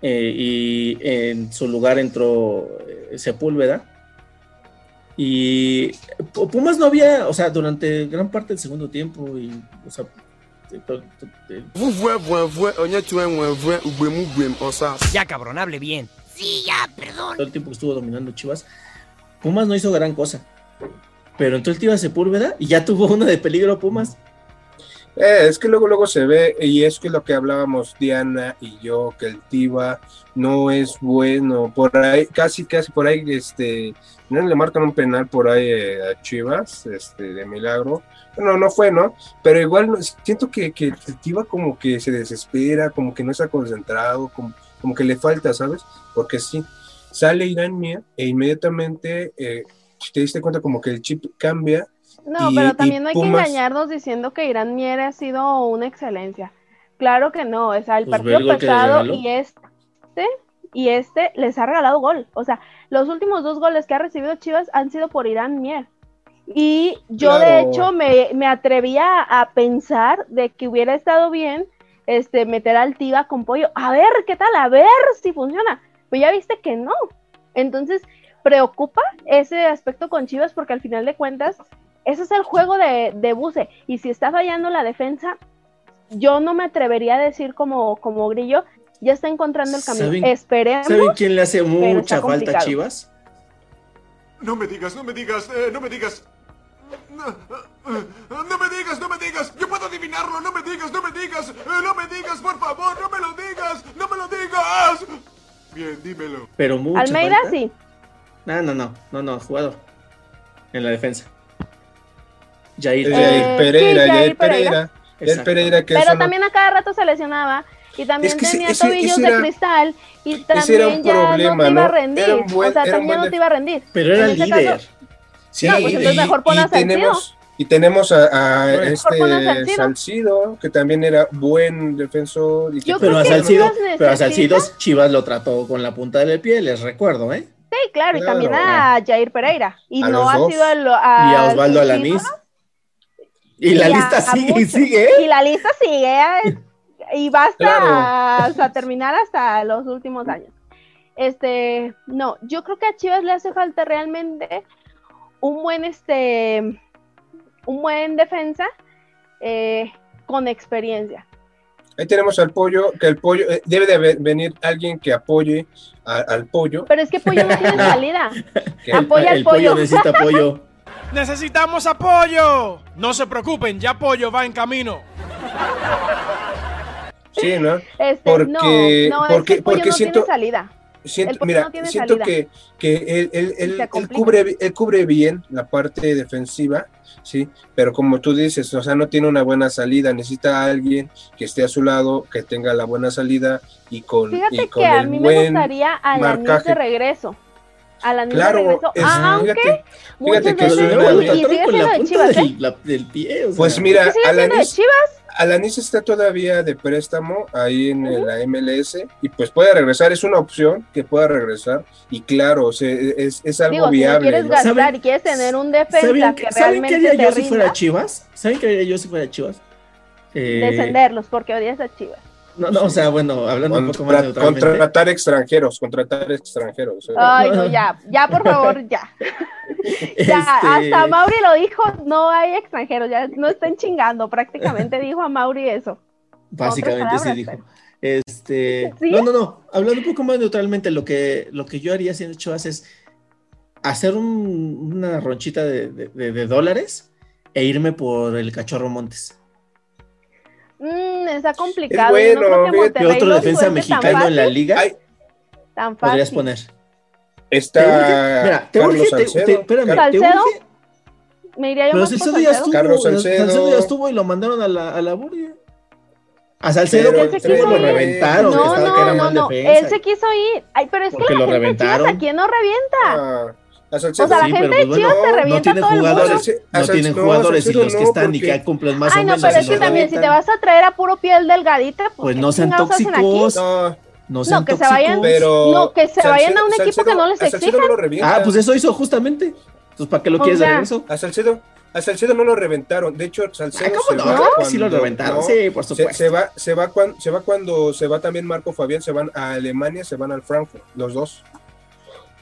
eh, y en su lugar entró eh, Sepúlveda. Y Pu- Pumas no había, o sea, durante gran parte del segundo tiempo y, o sea, Ya, cabrón, hable bien. Sí, ya, perdón. todo el tiempo que estuvo dominando Chivas, Pumas no hizo gran cosa. Pero entró el Tiva Sepúlveda y ya tuvo una de peligro Pumas. Eh, es que luego, luego se ve, y es que lo que hablábamos Diana y yo, que el Tiva no es bueno. Por ahí, casi, casi por ahí, este, no le marcan un penal por ahí eh, a Chivas, este, de milagro. No, no fue, ¿no? Pero igual siento que, que el Tiva como que se desespera, como que no está concentrado, como, como que le falta, ¿sabes? Porque sí, sale Irán Mier e inmediatamente, eh, te diste cuenta, como que el chip cambia. No, y- pero también no hay que engañarnos diciendo que Irán Mier ha sido una excelencia. Claro que no, o sea, el Pues partido el pasado y este y este les ha regalado gol. O sea, los últimos dos goles que ha recibido Chivas han sido por Irán Mier. Y yo de hecho me, me atrevía a pensar de que hubiera estado bien este meter al Tiva con pollo. A ver qué tal, a ver si funciona. Pero ya viste que no. Entonces, preocupa ese aspecto con Chivas porque al final de cuentas, ese es el juego de, de Buse. Y si está fallando la defensa, yo no me atrevería a decir como, como Grillo, ya está encontrando el camino. ¿Saben- Esperemos. ¿Saben quién le hace mucha falta a. Chivas? No me digas, no me digas, eh, no me digas. No, eh, no me digas, no me digas. Yo puedo adivinarlo, no me digas, no me digas. eh, no me digas, por favor, no me lo digas, no me lo digas. Bien, dímelo. Pero mucha Almeida falta. sí. No, no, no, no, no, jugador. En la defensa. Jair. Eh, Pereira, sí, Jair Jair Pereira. Pereira. Jair. Pereira que Pero no- también a cada rato se lesionaba. Y también Es que ese- tenía ese- tobillos ese de cristal. Y era también un ya no te iba a rendir. Buen- o sea, también buen no te iba a rendir. Pero era ese líder. caso- Sí, No, pues entonces y- mejor pon a Salcido. tenemos y tenemos a, a este a Salcido. Que también era buen defensor y que Yo Pero a Salcido, Chivas pero a Salcido Chivas lo trató con la punta del pie, les recuerdo, ¿eh? Sí, claro, y también a Jair Pereira. Y A no ha dos. sido el, Y a Osvaldo Alanís. Y la y a- lista a sigue y muchos. sigue, ¿eh? Y la lista sigue. ¿eh? Y basta Claro. hasta terminar hasta los últimos años. Este, no, yo creo que a Chivas le hace falta realmente un buen, este, un buen defensa eh, con experiencia. ahí tenemos al pollo que el pollo eh, debe de haber- venir alguien que apoye a- al pollo Pero es que Pollo no tiene salida. El, Apoya al el pollo pollo. necesita apoyo. ¡Necesitamos apoyo! No se preocupen, ya apoyo va en camino. sí no Este, Porque- no, no, es porque- que el Pollo porque no siento- tiene salida. siento mira no tiene siento salida. que que él, él- él- él cubre él cubre bien la parte defensiva sí pero como tú dices o sea no tiene una buena salida necesita a alguien que esté a su lado que tenga la buena salida y con y Fíjate con que a el mí me buen gustaría a de regreso. A la Claro, regreso. es- aunque fíjate, muchas fíjate que veces, es Pero una- luego y, lo y trataron sigue con la de ¿eh? del, la- del pie. o sea. Pues mira, de Alanis, Chivas. Alanis está todavía de préstamo ahí en la MLS y pues puede regresar, es una opción que pueda regresar y claro, o sea, es, es algo Digo, si no viable. quieres ¿no? gastar ¿Saben- y quieres tener un defensa ¿Saben, que qué- ¿saben qué realmente haría yo si fuera Chivas? ¿Saben qué haría yo si fuera Chivas? Eh, descenderlos porque odias a Chivas. No, no, o sea, bueno, hablando un poco más neutralmente. contratar extranjeros, contratar extranjeros. Ay, no, ya, ya, por favor, ya. Ya, Este, hasta Mauri lo dijo, no hay extranjeros, ya no estén chingando, prácticamente dijo a Mauri eso. Básicamente sí dijo. Este, ¿Sí? no, no, no, hablando un poco más neutralmente, lo que, lo que yo haría siendo Chivas es hacer un- una ronchita de, de- de- de dólares e irme por el cachorro Montes. Mm, está complicado. Es yo no creo bueno, que fíjate, ¿Qué Monterrey otro defensa mexicano en la liga Ay, Tan podrías fácil. poner? está mira, te Carlos urge, te- Salcedo. te- espérame, te ¿Salcedo? urge, Me iría yo pero más por Salcedo ya estuvo, Carlos Salcedo. Salcedo. ya estuvo y lo mandaron a la, a la Buria. A Salcedo Pero él él se se quiso lo ir. reventaron, No, que no, era no, no. defensa. Él se quiso ir. Ay, pero es que la lo gente reventaron. a quién no revienta. Ah, a Salcedo. O sea, la Sí, gente de pues Chivas bueno, te no revienta tienen todo el mundo. no tienen no, jugadores y Salcedo los que no, están y que cumplen más Ay, o no, menos. pero es que también si te vas a traer a puro piel delgadita, pues, Pues ¿qué no sean tóxicos. No, No sean No, que se vayan, pero. no, que se vayan a un equipo que no les a Salcedo exija. no lo revientan. Ah, pues eso hizo justamente. Entonces, ¿para qué lo O quieres de sea, regreso? A Salcedo, a Salcedo no lo reventaron. De hecho, Salcedo Ay, ¿cómo se no? va Claro que cuando- sí lo reventaron, no, sí, por se, supuesto. se va, se va cuando, se va cuando se va también Marco Fabián, se van a Alemania, se van al Frankfurt, los dos.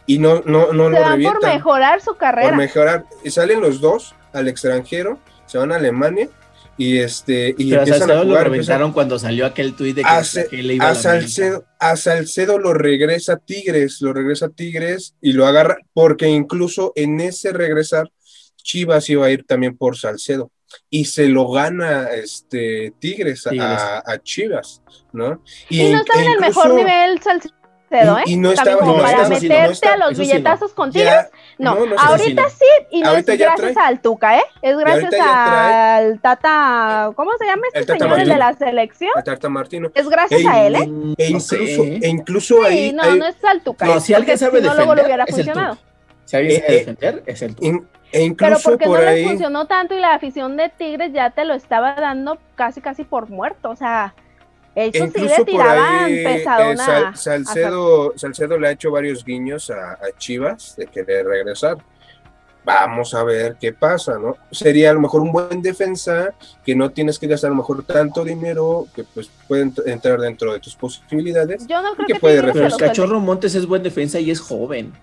Y no, no, no Se lo van por revientan. mejorar su carrera. por mejorar. Y salen los dos al extranjero, se van a Alemania y este y Pero a empiezan a Salcedo lo jugar. reventaron cuando salió aquel tuit de que, a, que le iba a, a. Salcedo, a Salcedo lo regresa Tigres, lo regresa Tigres y lo agarra, porque incluso en ese regresar, Chivas iba a ir también por Salcedo y se lo gana este Tigres, a- Tigres. A, a Chivas, ¿no? Y no estaba e en el mejor nivel Salcedo, ¿eh? y- y no estaba- como no, para eso sí no, meterte no está- a los sí billetazos con Ya, Tigres. No, no, no, eso ahorita sí sí, y no Ahorita es gracias trae. al Tuca, ¿eh? Es gracias al Tata, ¿cómo se llama este El Tata señor, el de la selección? a Tarta Martino. Es gracias E- a él, ¿eh? E incluso, e incluso Sí, ahí, no, ahí- no es al Tuca. No, ¿eh? si alguien sabe no, luego defender, hubiera es el funcionado. Si alguien sabe Eh, eh, defender, es el Tuca. e Pero incluso porque por no ahí. les funcionó tanto y la afición de Tigres ya te lo estaba dando casi casi por muerto, o sea, ellos sí le incluso por tiraban eh, a- Salcedo, Salcedo le ha hecho varios guiños a, a Chivas de querer regresar. Vamos a ver qué pasa, ¿no? Sería a lo mejor un buen defensa que no tienes que gastar a lo mejor tanto dinero, que pues puede ent- entrar dentro de tus posibilidades. Yo no creo que que, puede Pero el cachorro Montes es buen defensa y es joven.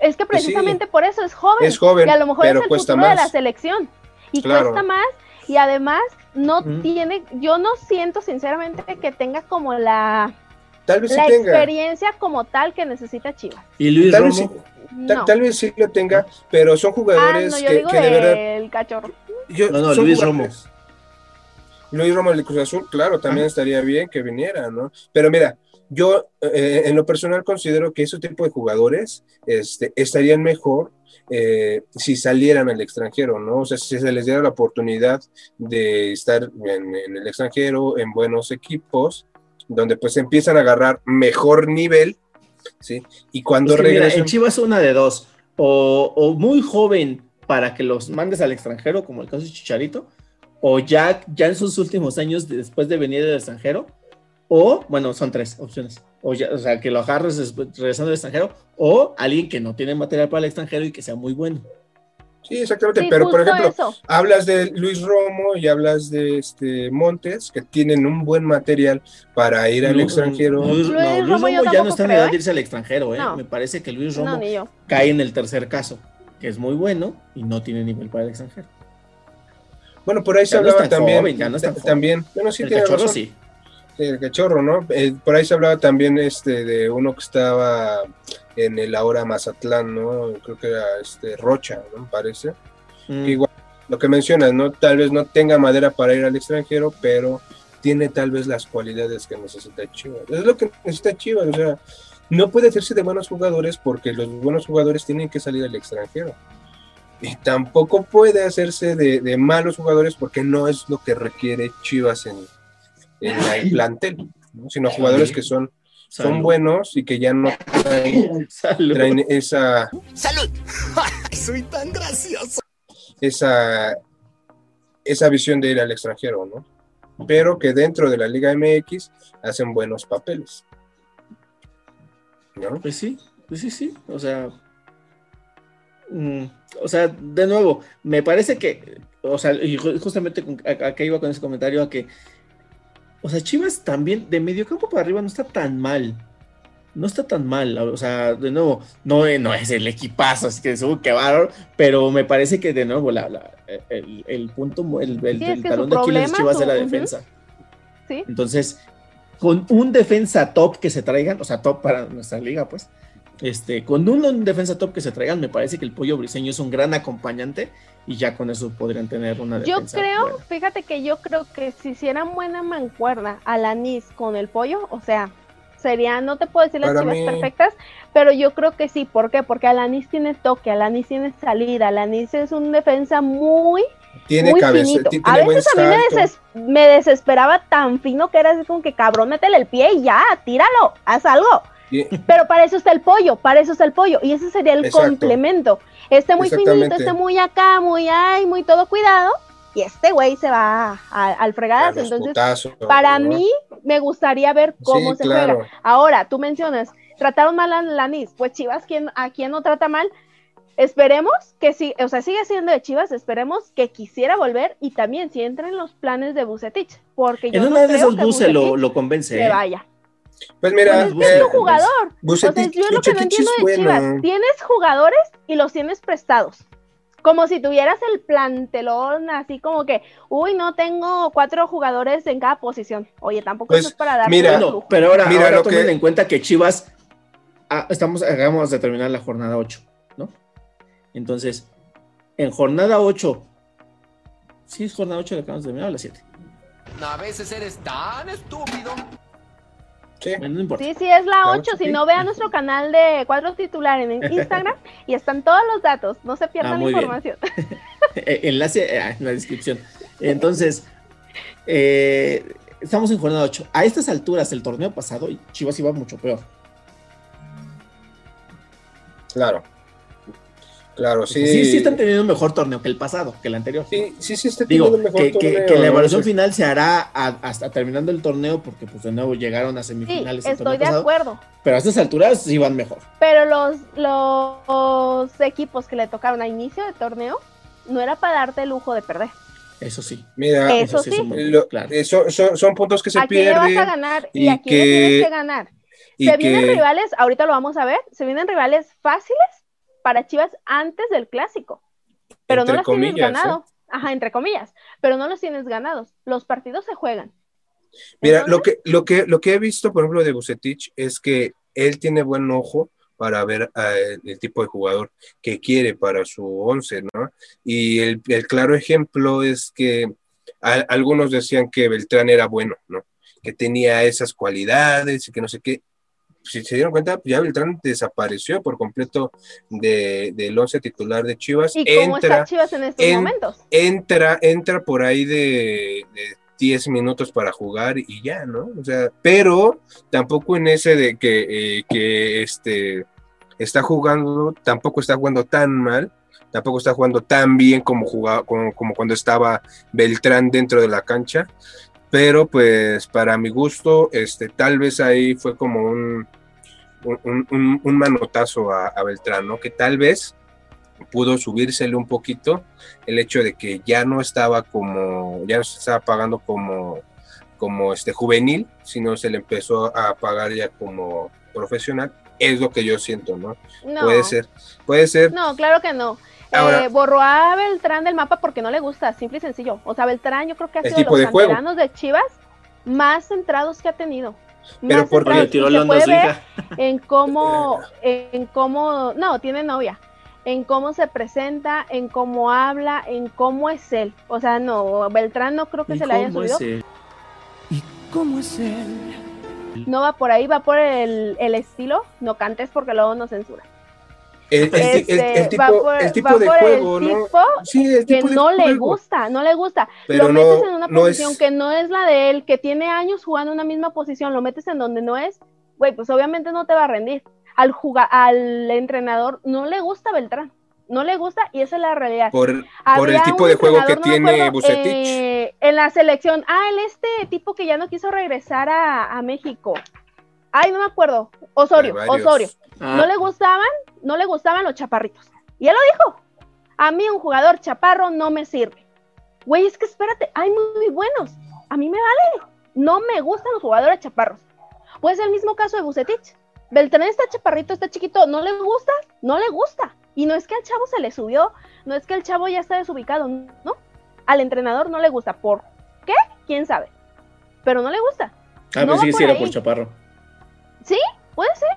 Es que Pues sí. precisamente por eso es joven. Es joven, Y a lo mejor pero es el cuesta futuro de más. la selección. Y Claro. cuesta más. Y además no tiene, yo no siento sinceramente que tenga como la, Tal vez sí la tenga. experiencia como tal que necesita Chivas. Y Luis Tal vez, Romo, sí, tal, No. tal vez sí lo tenga, pero son Ah, jugadores no, yo que, digo que de verdad del cachorro. Yo- No, no, Luis jugadores- Luis Romo del Cruz Azul, claro, también estaría bien que viniera, ¿no? Pero mira, yo eh, en lo personal considero que ese tipo de jugadores este, estarían mejor eh, si salieran al extranjero, ¿no? O sea, si se les diera la oportunidad de estar en, en el extranjero, en buenos equipos, donde pues empiezan a agarrar mejor nivel, ¿sí? Y cuando Es que mira, regresen... en Chivas una de dos. O, o muy joven para que los mandes al extranjero, como el caso de Chicharito, o ya, ya en sus últimos años después de venir del extranjero, o, bueno, son tres opciones. O, ya, o sea, que lo agarres después- regresando del extranjero, o alguien que no tiene material para el extranjero y que sea muy bueno. Sí, exactamente, Sí, pero por ejemplo, eso. hablas de Luis Romo y hablas de este Montes, que tienen un buen material para ir al Lu- extranjero. Luis, Luis no, Luis Romo ya no está en edad ¿eh? de irse al extranjero, ¿eh? No. Me parece que Luis Romo No, cae en el tercer caso, que es muy bueno y no tiene nivel para el extranjero. Bueno, por ahí se Ya hablaba también. joven, ya no también, bueno, sí el tiene cachorro razón. sí. El cachorro, ¿no? Eh, por ahí se hablaba también este de uno que estaba en el ahora Mazatlán, ¿no? Creo que era este Rocha, ¿no? Me parece. Mm. Igual, lo que mencionas, ¿no? Tal vez no tenga madera para ir al extranjero, pero tiene tal vez las cualidades que necesita Chivas. Es lo que necesita Chivas, o sea, no puede hacerse de buenos jugadores porque los buenos jugadores tienen que salir al extranjero. Y tampoco puede hacerse de, de malos jugadores porque no es lo que requiere Chivas en, en el plantel, ¿no? sino jugadores que son, son buenos y que ya no traen, Salud. traen esa, ¡Salud! Soy tan gracioso. esa, esa visión de ir al extranjero, ¿no? Pero que dentro de la Liga MX hacen buenos papeles. ¿No? Pues sí, pues sí, sí. O sea, mm, o sea, de nuevo, me parece que, o sea, y ju- justamente con- a, a qué iba con ese comentario, a que, o sea, Chivas también de medio campo para arriba no está tan mal. No está tan mal, o sea, de nuevo, no, no es el equipazo, así que subo que bárbaro, pero me parece que de nuevo la, la- el, el punto, el, el- Sí, el es talón de Aquiles Chivas su- es la defensa. Sí. Entonces, con un defensa top que se traigan, o sea, top para nuestra liga, pues, este, con un, un defensa top que se traigan, me parece que el pollo briseño es un gran acompañante y ya con eso podrían tener una Yo defensa. creo, buena. fíjate que yo creo que si hicieran buena mancuerna al anís con el pollo, o sea, sería, no te puedo decir las Para chivas mí- perfectas, pero yo creo que sí. ¿Por qué? Porque Alanis tiene toque, Alanis tiene salida, Alanis es un defensa muy Tiene muy cabeza, finito. ti- A tiene buen veces a mí me, deses- me desesperaba tan fino que era así como que cabrón, métele el pie y ya, tíralo, haz algo. Pero para eso está el pollo, para eso está el pollo. Y ese sería el Exacto. complemento. Este muy finito, este muy acá, muy ay, muy todo cuidado. Y este güey se va a- al los Entonces, putazos, para ¿no? mí, me gustaría ver cómo Sí, se claro. juega. Ahora, tú mencionas, trataron mal a Lanis. Pues Chivas, ¿quién, ¿a quién no trata mal? Esperemos que sí, o sea, sigue siendo de Chivas, esperemos que quisiera volver y también si entra en los planes de Bucetich, porque yo En no una de creo esas que lo, lo convence. se ¿eh? vaya. Pues mira, Pues es eh, tu jugador. o sea, Bucetich- yo es lo que no entiendo es de bueno. Chivas. Tienes jugadores y los tienes prestados. Como si tuvieras el plantelón así como que, uy, no tengo cuatro jugadores en cada posición. Oye, tampoco Pues, eso es para dar mira, Bueno, pero ahora, Mira, ahora lo tomen que- en cuenta que Chivas, ah, estamos, acabamos de terminar la jornada 8, ¿no? Entonces, en jornada 8, sí es jornada 8 la acabamos de terminar o la 7. A veces eres tan estúpido. Sí. Bueno, no importa. Sí, sí, es la Claro 8. que Si no, vea nuestro canal de Cuatro Titular en Instagram y están todos los datos. No se pierdan Ah, la información. Eh, Enlace eh, en la descripción. Entonces, eh, estamos en jornada 8. A estas alturas, el torneo pasado, Chivas iba mucho peor. Claro. Claro, sí. Sí, sí están teniendo un mejor torneo que el pasado, que el anterior. Sí, sí, sí está Digo, mejor que, que- torneo, que la evaluación Sí. final se hará a- hasta terminando el torneo, porque pues de nuevo llegaron a Sí, semifinales. el estoy de pasado, acuerdo. Pero a estas alturas sí van mejor. Pero los, los equipos que le tocaron a inicio de torneo no era para darte el lujo de perder. Eso sí. Mira, Eso sí. son muy- lo- claro. eh, son, puntos que se ¿A quién le pierden. vas a ganar y, y a quién le que- tienes que ganar? y Se vienen que- rivales, ahorita lo vamos a ver, se vienen rivales fáciles para Chivas antes del clásico, pero Entre no los tienes ¿eh? ganado. Ajá, entre comillas, pero no los tienes ganados. Los partidos se juegan. Mira, lo que, lo, que, lo que he visto, por ejemplo, de Bucetich es que él tiene buen ojo para ver eh, el tipo de jugador que quiere para su once, ¿no? Y el, el claro ejemplo es que a- algunos decían que Beltrán era bueno, ¿no? Que tenía esas cualidades y que no sé qué. Si se dieron cuenta, ya Beltrán desapareció por completo de- del once titular de Chivas. ¿Y cómo está entra, Chivas en estos en- momentos? entra, entra por ahí de, de 10 minutos para jugar y ya, ¿no? O sea, pero tampoco en ese de que, eh, que este está jugando, tampoco está jugando tan mal, tampoco está jugando tan bien como jugaba, como, como cuando estaba Beltrán dentro de la cancha. Pero pues para mi gusto, este, tal vez ahí fue como un, un, un- un manotazo a, a Beltrán, ¿no? Que tal vez pudo subírsele un poquito el hecho de que ya no estaba como, ya no se estaba pagando como, como este juvenil, sino se le empezó a pagar ya como profesional. Es lo que yo siento, ¿no? No. Puede ser, puede ser. No, claro que no. Ahora- Eh, borró a Beltrán del mapa porque no le gusta, simple y sencillo. O sea, Beltrán yo creo que ha sido de tipo los de juego. canteranos de Chivas más centrados que ha tenido. Pero Más porque- tiró Y la onda su hija. en cómo, en cómo, no, tiene novia, en cómo se presenta, en cómo habla, en cómo es él. O sea, no, Beltrán no creo que ¿Y se le haya cómo subido. es él? ¿Cómo es él? No va por ahí, va por el, el estilo. No cantes porque luego nos censura. El, el- el- el Este, tipo, por- tipo de juego, el ¿no? tipo Sí, el que de no le gusta, no le gusta. Pero lo metes no- en una no posición es- que no es la de él, que tiene años jugando en una misma posición, lo metes en donde no es, güey, pues obviamente no te va a rendir. Al jugar, al entrenador no le gusta Beltrán, no le gusta y esa es la realidad. Por, por el tipo de juego que no tiene Bucetich. eh, en la selección, ah, el este tipo que ya no quiso regresar a, a México. Ay, no me acuerdo. Osorio. Osorio. Ah. No le gustaban, no le gustaban los chaparritos. Y él lo dijo. A mí un jugador chaparro no me sirve. Güey, es que espérate, hay muy buenos. A mí me vale. No me gustan los jugadores chaparros. Pues el mismo caso de Bucetich. Beltrán está chaparrito, está chiquito, no le gusta, no le gusta. Y no es que al chavo se le subió, no es que el chavo ya está desubicado, no. Al entrenador no le gusta. ¿Por qué? ¿Quién sabe? Pero no le gusta. Ah, No pues va sí, por sí era por Chaparro. ¿Sí? Puede ser.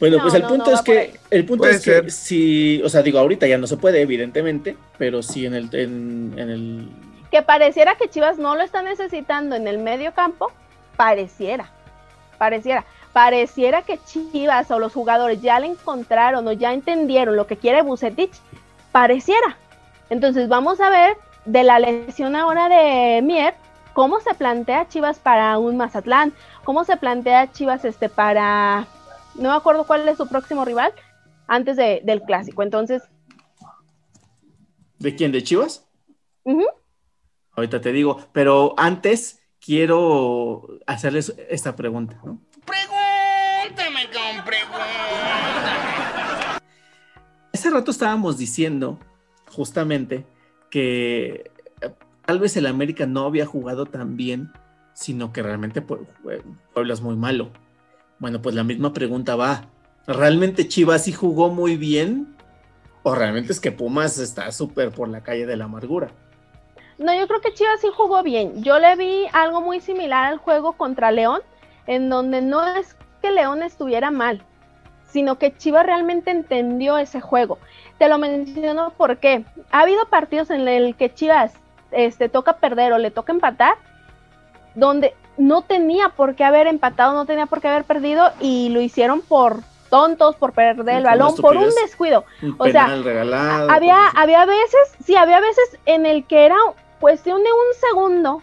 Bueno, No, pues el no, punto no, es que, el punto es que ser. si, o sea, digo, ahorita ya no se puede, evidentemente, pero sí en el, en, en el, que pareciera que Chivas no lo está necesitando en el medio campo, pareciera, pareciera, pareciera que Chivas o los jugadores ya le encontraron o ya entendieron lo que quiere Bucetich pareciera. Entonces vamos a ver de la lesión ahora de Mier, cómo se plantea Chivas para un Mazatlán, cómo se plantea Chivas este para, no me acuerdo cuál es su próximo rival, antes de, del clásico. Entonces... ¿De quién? ¿De Chivas? Ahorita te digo, pero antes quiero hacerles esta pregunta, ¿no? Pregúntame con Hace rato estábamos diciendo justamente que tal vez el América no había jugado tan bien, sino que realmente Pue- Pue- Puebla es muy malo. Bueno, pues la misma pregunta va. ¿Realmente Chivas sí jugó muy bien? ¿O realmente es que Pumas está súper por la calle de la amargura? No, yo creo que Chivas sí jugó bien. Yo le vi algo muy similar al juego contra León, en donde no es que León estuviera mal, sino que Chivas realmente entendió ese juego. Te lo menciono porque ha habido partidos en el que Chivas este, toca perder o le toca empatar, donde no tenía por qué haber empatado, no tenía por qué haber perdido y lo hicieron por tontos, por perder el balón, por un descuido. Un O sea, regalado. había, había veces, sí, había veces en el que era cuestión de un segundo,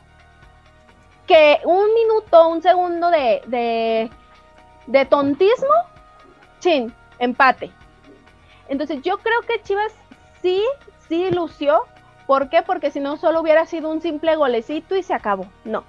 que un minuto, un segundo de, de, de tontismo, chin, empate. Entonces yo creo que Chivas sí, sí lució. ¿Por qué? Porque si no solo hubiera sido un simple golecito y se acabó. No.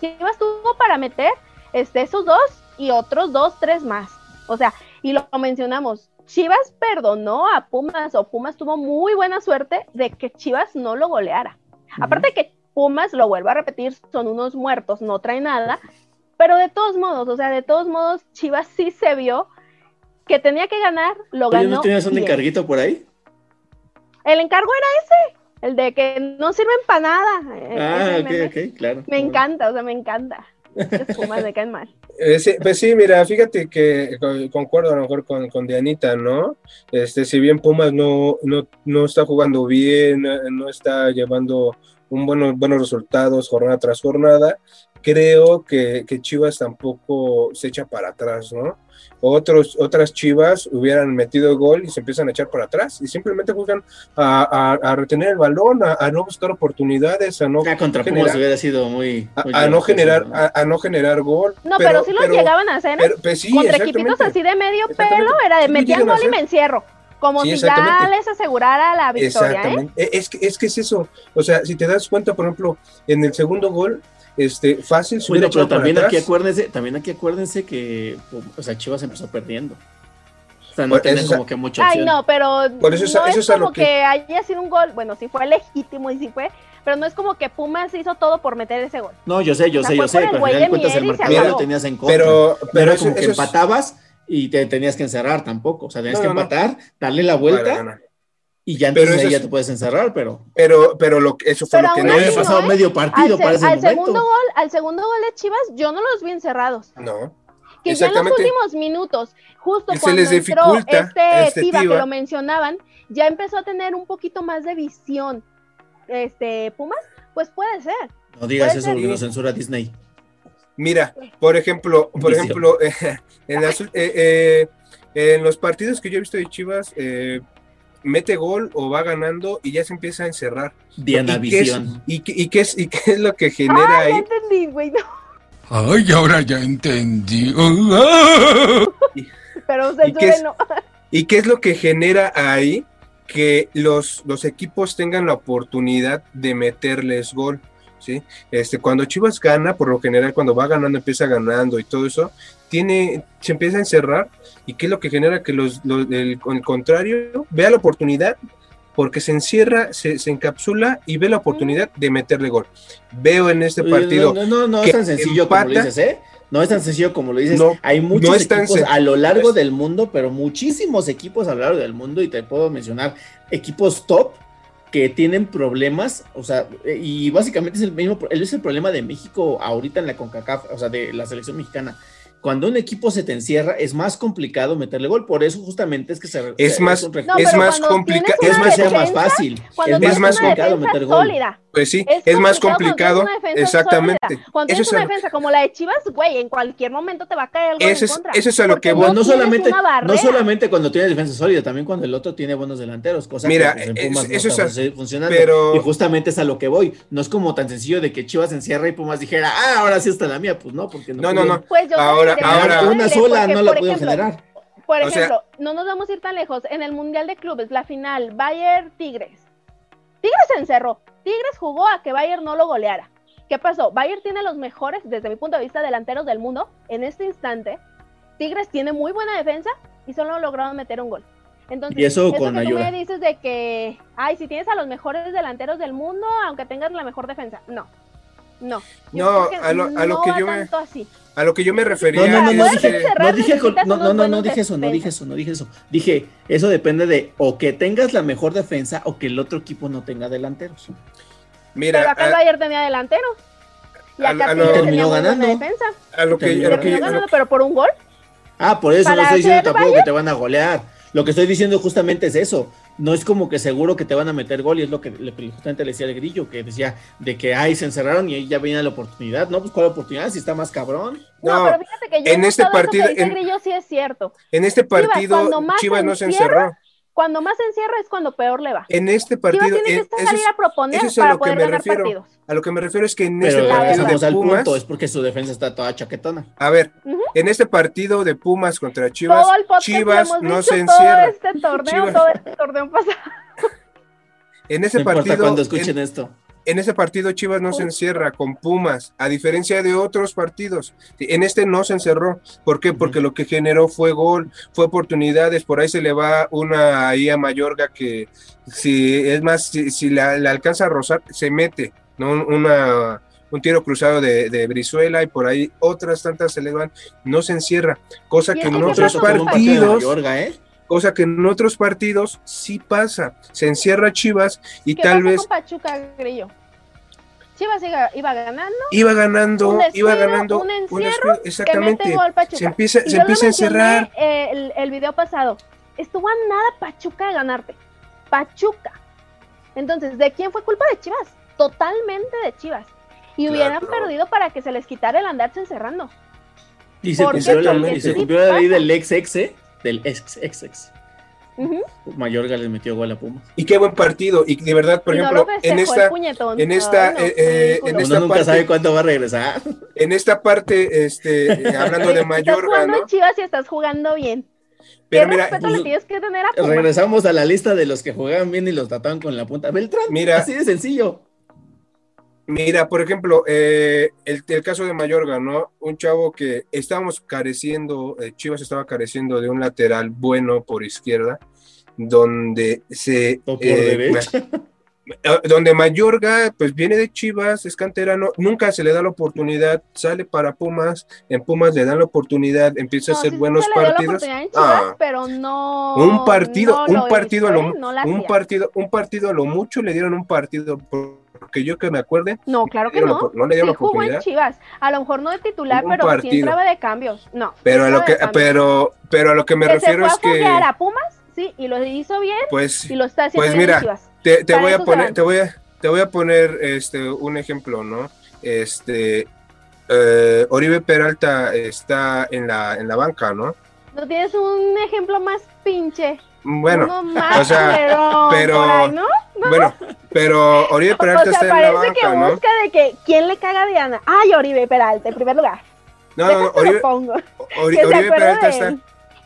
Chivas tuvo para meter este, esos dos y otros dos, tres más. O sea, y lo mencionamos, Chivas perdonó a Pumas o Pumas tuvo muy buena suerte de que Chivas no lo goleara. Aparte de que Pumas, lo vuelvo a repetir, son unos muertos, no trae nada, pero de todos modos, o sea, de todos modos, Chivas sí se vio que tenía que ganar, lo Oye, ganó. ¿no tenías un bien. encarguito por ahí? El encargo era ese, el de que no sirven para nada. eh, Ah, ok, meme. ok, claro. Me encanta, o sea, me encanta. Pumas me caen mal. Eh, sí, pues sí, mira, fíjate que co- concuerdo a lo mejor con, con Dianita, ¿no? Este, si bien Pumas no, no, no está jugando bien, eh, no está llevando un buenos, buenos resultados jornada tras jornada, creo que, que Chivas tampoco se echa para atrás, ¿no? Otros, otras Chivas hubieran metido gol y se empiezan a echar para atrás y simplemente juegan a, a- a retener el balón, a, a no buscar oportunidades, a no contra generar- Pumas hubiera sido muy. a, muy a no generar ¿no? a, a no generar gol. No, pero, sí los llegaban a hacer, ¿eh? pero- pues sí, Contra equipitos así de medio pelo, era de Sí metían gol y me encierro. Como Sí, si ya les asegurara la victoria, ¿eh? Exactamente. E- Es que, es que es eso. O sea, si te das cuenta, por ejemplo, en el segundo gol, este, fácil se Bueno, pero también aquí atrás. acuérdense, también aquí acuérdense que, o sea, Chivas empezó perdiendo. O sea, no eso- como que mucha Ay, opción. no, pero Por eso es- no eso es es a lo como que- que... haya sido un gol. Bueno, sí fue legítimo y sí fue, pero no es como que Pumas hizo todo por meter ese gol. No, yo sé, yo O sea, sé, yo sé, pero al final cuentas el marcador lo tenías en contra. Pero- pero eso- como que es- empatabas y te tenías que encerrar tampoco. O sea, tenías No, que no, no. empatar, darle la vuelta. Y ya Pero entonces ahí ya es- te puedes encerrar, pero Pero, pero lo que, eso fue Pero lo que no había pasado ¿no, eh? medio partido al, para ese al momento. segundo gol, al segundo gol de Chivas, yo no los vi encerrados. No. Que ya en los últimos minutos, justo cuando les entró este, este Tiva que lo mencionaban, ya empezó a tener un poquito más de visión. Este, Pumas, pues puede ser. No digas eso ser. porque lo censura Disney. Mira, por ejemplo, por ejemplo, en, las- eh, eh, en los partidos que yo he visto de Chivas, eh, mete gol o va ganando y ya se empieza a encerrar. Diana ¿Y qué, es, Visión. y, qué, y qué es, ¿Y qué es lo que genera Ay, ya ahí? entendí, güey, no. Ay, ahora ya entendí. Pero ¿Y qué es-. ¿Y qué es lo que genera ahí? Que los, los equipos tengan la oportunidad de meterles gol. ¿Sí? Este, cuando Chivas gana, por lo general, cuando va ganando, empieza ganando y todo eso, tiene, se empieza a encerrar. ¿Y qué es lo que genera? Que los, los- el, el contrario vea la oportunidad porque se encierra, se, se encapsula y ve la oportunidad de meterle gol. Veo en este partido. No, no, no, no que es tan sencillo como lo dices, ¿eh? No es tan sencillo como lo dices. No, Hay muchos no equipos a lo largo del mundo, pero muchísimos equipos a lo largo del mundo, y te puedo mencionar equipos top que tienen problemas, o sea, eh, y básicamente es el mismo, es el problema de México ahorita en la CONCACAF, o sea, de la selección mexicana. Cuando un equipo se te encierra, es más complicado meterle gol, por eso justamente es que se... Es se- más- No, es más cuando complica- tienes es más- fácil, es más complicado meter gol. sólida, Pues sí, es, más complicado. cuando tienes una defensa Exactamente. sólida. Cuando Eso tienes es una lo- defensa como la de Chivas, güey, en cualquier momento te va a caer algo Eso en es- contra. eso es a lo Porque que voy. no, tienes solamente, no solamente cuando tiene defensa sólida, también cuando el otro tiene buenos delanteros, cosa Mira, que pues, en es- Pumas no eso está es funcionando. pero- Y justamente es a lo que voy. No es como tan sencillo de que Chivas encierra y Pumas dijera, ah, ahora sí está la mía. Pues no, porque no. No, no, no. Pues yo Ahora, ahora. Una porque, sola no la ejemplo, generar. Por O sea- ejemplo, no nos vamos a ir tan lejos. En el Mundial de Clubes, la final, Bayern Tigres. Tigres se encerró. Tigres jugó a que Bayern no lo goleara. ¿Qué pasó? Bayern tiene los mejores, desde mi punto de vista, delanteros del mundo. En este instante, Tigres tiene muy buena defensa y solo lograron meter un gol. Entonces, Y eso con que tú ayuda. me dices de que, ay, si tienes a los mejores delanteros del mundo, aunque tengas la mejor defensa. No. No. Yo No, a lo- a lo no que yo me- tanto así. A lo que yo me refería no, no, no es que- no dije, no, no, no, dije eso, no dije eso, no dije eso. Dije, eso depende de o que tengas la mejor defensa o que el otro equipo no tenga delanteros. Mira, pero acá el a- Bayern tenía delanteros. Y acá a lo- Terminó ganando. defensa. a lo que, lo Terminó que- lo ganando, pero por un gol. Ah, por eso no estoy diciendo tampoco Bayern. que te van a golear. Lo que estoy diciendo justamente es eso. No es como que seguro que te van a meter gol y es lo que, lo que justamente le decía el grillo, que decía de que ay, se encerraron y ahí ya venía la oportunidad. No, pues cuál oportunidad si está más cabrón. No, No, pero fíjate que yo en este partido- que dice en- Grillo sí es cierto. en este Chivas, partido Chivas se no se encierra, encerró. Cuando más se encierra es cuando peor le va. En este Chivas partido, tiene que salir es- a proponer eso es a para lo que poder me ganar refiero. partidos. A lo que me refiero es que en Pero este partido de Pumas, punto, es porque su defensa está toda chaquetona. a ver, Ujú. en este partido de Pumas contra Chivas, todo el podcast Chivas hemos no dicho, se todo encierra. este torneo, Chivas- todo este torneo pasado. En ese No importa partido, cuando escuchen en, esto. En ese partido Chivas no se encierra con Pumas, a diferencia de otros partidos. En este no se encerró. ¿Por qué? Porque lo que generó fue gol, fue oportunidades. Por ahí se le va una ahí a Mayorga que si es más, si, si la, la alcanza a rozar, se mete, ¿no? Una un tiro cruzado de, de Brizuela y por ahí otras tantas se le van, no se encierra, cosa que en otros partidos, Mayorga, ¿eh? Cosa que en otros partidos sí pasa, se encierra Chivas y ¿Qué tal pasó vez con Pachuca, Grillo? Chivas iba, iba ganando. iba ganando, Un iba ganando, un encierro descuido, que exactamente, mete gol Pachuca. se empieza, Y se empieza a encerrar, el, el video pasado. Estuvo a nada Pachuca de ganarte. Pachuca. Entonces, ¿de quién fue culpa de Chivas? Totalmente de Chivas. Y hubieran Claro. perdido para que se les quitara el andarse encerrando. Y se cumplió la, ley del ex ex, ¿eh? Del ex ex ex. Ujú. Mayorga les metió gol a Pumas. y qué buen partido, y de verdad, por Y no ejemplo, lo festejó en esta, puñetón. en esta, no, eh, eh, ridículo. en Uno esta nunca parte- sabe cuándo va a regresar. en esta parte, este, eh, hablando de Estás Mayorga, jugando ¿no? en Chivas y estás jugando bien. Pero ¿Qué mira, respeto pues, le tienes que tener a Pumas? Regresamos a la lista de los que jugaban bien y los trataban con la punta. Beltrán, Mira. así de sencillo. Mira, por ejemplo, eh, el, el caso de Mayorga, ¿no? Un chavo que estábamos careciendo, eh, Chivas estaba careciendo de un lateral bueno por izquierda, donde se... O por eh, derecha. eh, donde Mayorga, pues viene de Chivas, es canterano, nunca se le da la oportunidad, sale para Pumas, en Pumas le dan la oportunidad, empieza a hacer sí buenos se le dio la partidos. oportunidad en Chivas, Ah, pero no. un partido, no un lo partido, a lo, ¿eh? No un partido, un partido a lo mucho le dieron un partido, porque yo que me acuerde, No, claro que la no. Sí jugó en. Chivas. A lo mejor no de titular, Un pero sí partido. entraba de cambios. No. pero a lo que, pero, pero a lo que me que refiero se es a que, a Pumas, sí, y lo hizo bien pues, y lo está haciendo pues mira, Chivas. te, te voy a poner, te voy a, te voy a poner este un ejemplo, ¿no? Este eh, Oribe Peralta está en la, en la banca, ¿no? ¿No tienes un ejemplo más pinche? Bueno, Uno más o sea, pero- ahí, ¿no? ¿No? bueno, pero Oribe Peralta o sea, está en la que banca, ¿no? busca de que quién le caga a Diana. Ay, Oribe Peralta, en primer lugar. No, no, no, Oribe. Ori- que Oribe Peralta está,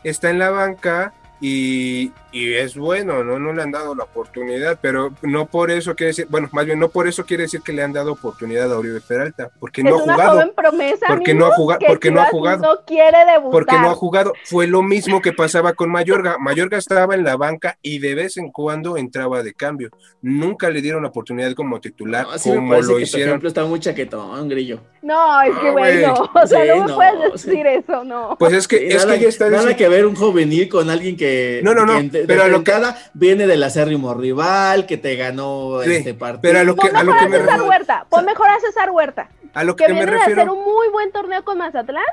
está en la banca y, y es bueno, ¿no? No le han dado la oportunidad, pero no por eso quiere decir, bueno, más bien no por eso quiere decir que le han dado oportunidad a Oribe Peralta, porque no ha jugado. joven promesa. Porque no ha jugado- que porque no ha jugado. No quiere debutar. porque no ha jugado. Fue lo mismo que pasaba con Mayorga. Mayorga estaba en la banca y de vez en cuando entraba de cambio. Nunca le dieron la oportunidad como titular, No, como lo que hicieron. ejemplo está muy chaquetón, grillo. No, es que No, bueno, o sea, Sí, no me no, puedes sí. decir eso, no. Pues es que, Sí, es nada, que ella está nada diciendo. que ver un juvenil con alguien que, No, no, no, que de, pero a de lo que- viene del acérrimo rival, que te ganó Sí, este partido. pero a lo que- Pon a lo a, me César refiero- Huerta, pon mejor a César Huerta, A lo que que me viene de hacer refiero. un muy buen torneo con Mazatlán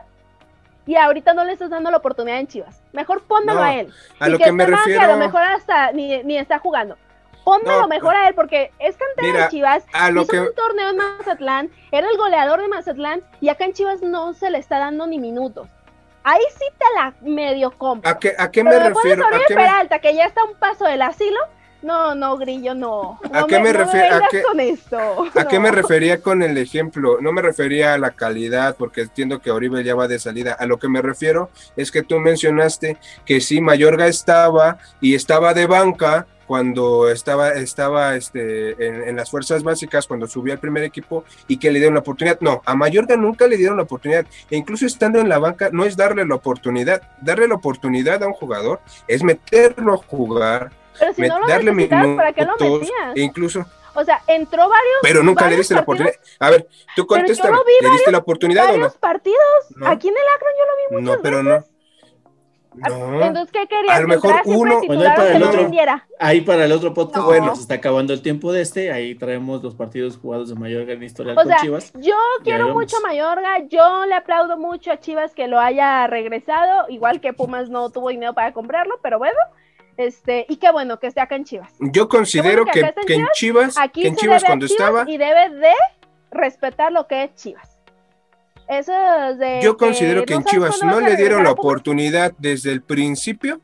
y ahorita no le estás dando la oportunidad en Chivas. Mejor póndalo No, a él. a y lo que, que me que a refiero- lo mejor hasta ni, ni está jugando. Pónmelo No, mejor a él, porque es cantera mira, de Chivas. a lo hizo que- un torneo en Mazatlán, era el goleador de Mazatlán, y acá en Chivas no se le está dando ni minutos. Ahí sí te la medio compro. ¿A qué, a qué me Pero después de refiero? ¿A me- que ya está a un paso del asilo, no, no, Grillo, no. ¿A qué me no refiero- a vengas qué- con esto. ¿A qué me refería con el ejemplo? No me refería a la calidad, porque entiendo que Oribe ya va de salida. A lo que me refiero es que tú mencionaste que sí, Mayorga estaba y estaba de banca cuando estaba, estaba este, en, en las fuerzas básicas, cuando subió al primer equipo y que le dieron la oportunidad. No, a Mayorga nunca le dieron la oportunidad. E incluso estando en la banca, no es darle la oportunidad. Darle la oportunidad a un jugador es meterlo a jugar, si met- no darle necesitabas, ¿para qué lo minutos, e incluso O sea, entró varios. pero nunca le diste la oportunidad. A ver, tú vi ¿Le diste varios- la oportunidad o no? partidos. No. Aquí en el Akron yo lo vi muchas No, pero veces. no. No. Entonces, ¿qué querías? A lo ¿Que mejor uno- Bueno, ahí para el otro. Ahí para el otro podcast, No. bueno, se está acabando el tiempo de este. Ahí traemos los partidos jugados de mayor gran historial O con sea, Chivas. yo quiero mucho a Mayorga, yo le aplaudo mucho a Chivas que lo haya regresado, igual que Pumas no tuvo dinero para comprarlo, pero bueno, este, y qué bueno que esté acá en Chivas. Yo considero bueno que, en que en Chivas, Aquí que en Chivas cuando Chivas estaba, y debe de respetar lo que es Chivas. Eso es de yo considero que en Chivas no a le dieron la a oportunidad desde el principio.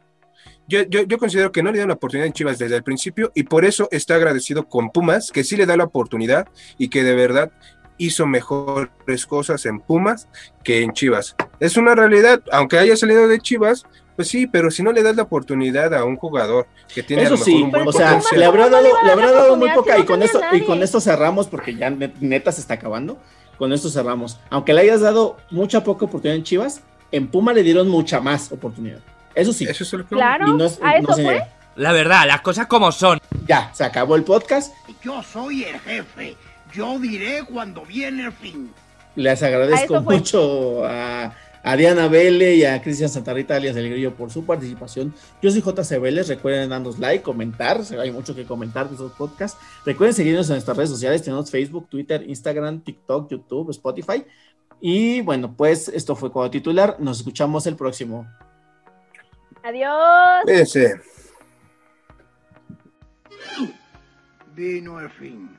Yo, yo, yo considero que no le dieron la oportunidad en Chivas desde el principio y por eso está agradecido con Pumas, que sí le da la oportunidad y que de verdad hizo mejores cosas en Pumas que en Chivas. Es una realidad, aunque haya salido de Chivas, pues sí, pero si no le das la oportunidad a un jugador que tiene a Eso lo mejor sí, un buen o sea, potencial. le habrá ¿Cómo no dado, le a habrá dado muy poca y con esto y con esto cerramos porque ya net- neta se está acabando. Con esto cerramos. Aunque le hayas dado mucha poca oportunidad en Chivas, en Puma le dieron mucha más oportunidad. Eso sí. Eso es lo que Claro, Y no es- a no eso se fue. La verdad, las cosas como son. Ya, se acabó el podcast. Yo soy el jefe. Yo diré cuando viene el fin. Les agradezco mucho a, a Diana Vélez y a Cristian Santarrita alias del Grillo por su participación. Yo soy JC Vélez, recuerden darnos like, comentar, hay mucho que comentar de esos podcasts. Recuerden seguirnos en nuestras redes sociales, tenemos Facebook, Twitter, Instagram, TikTok, YouTube, Spotify. Y bueno, pues esto fue Cuadro Titular, nos escuchamos el próximo. Adiós. Ese. Vino el fin.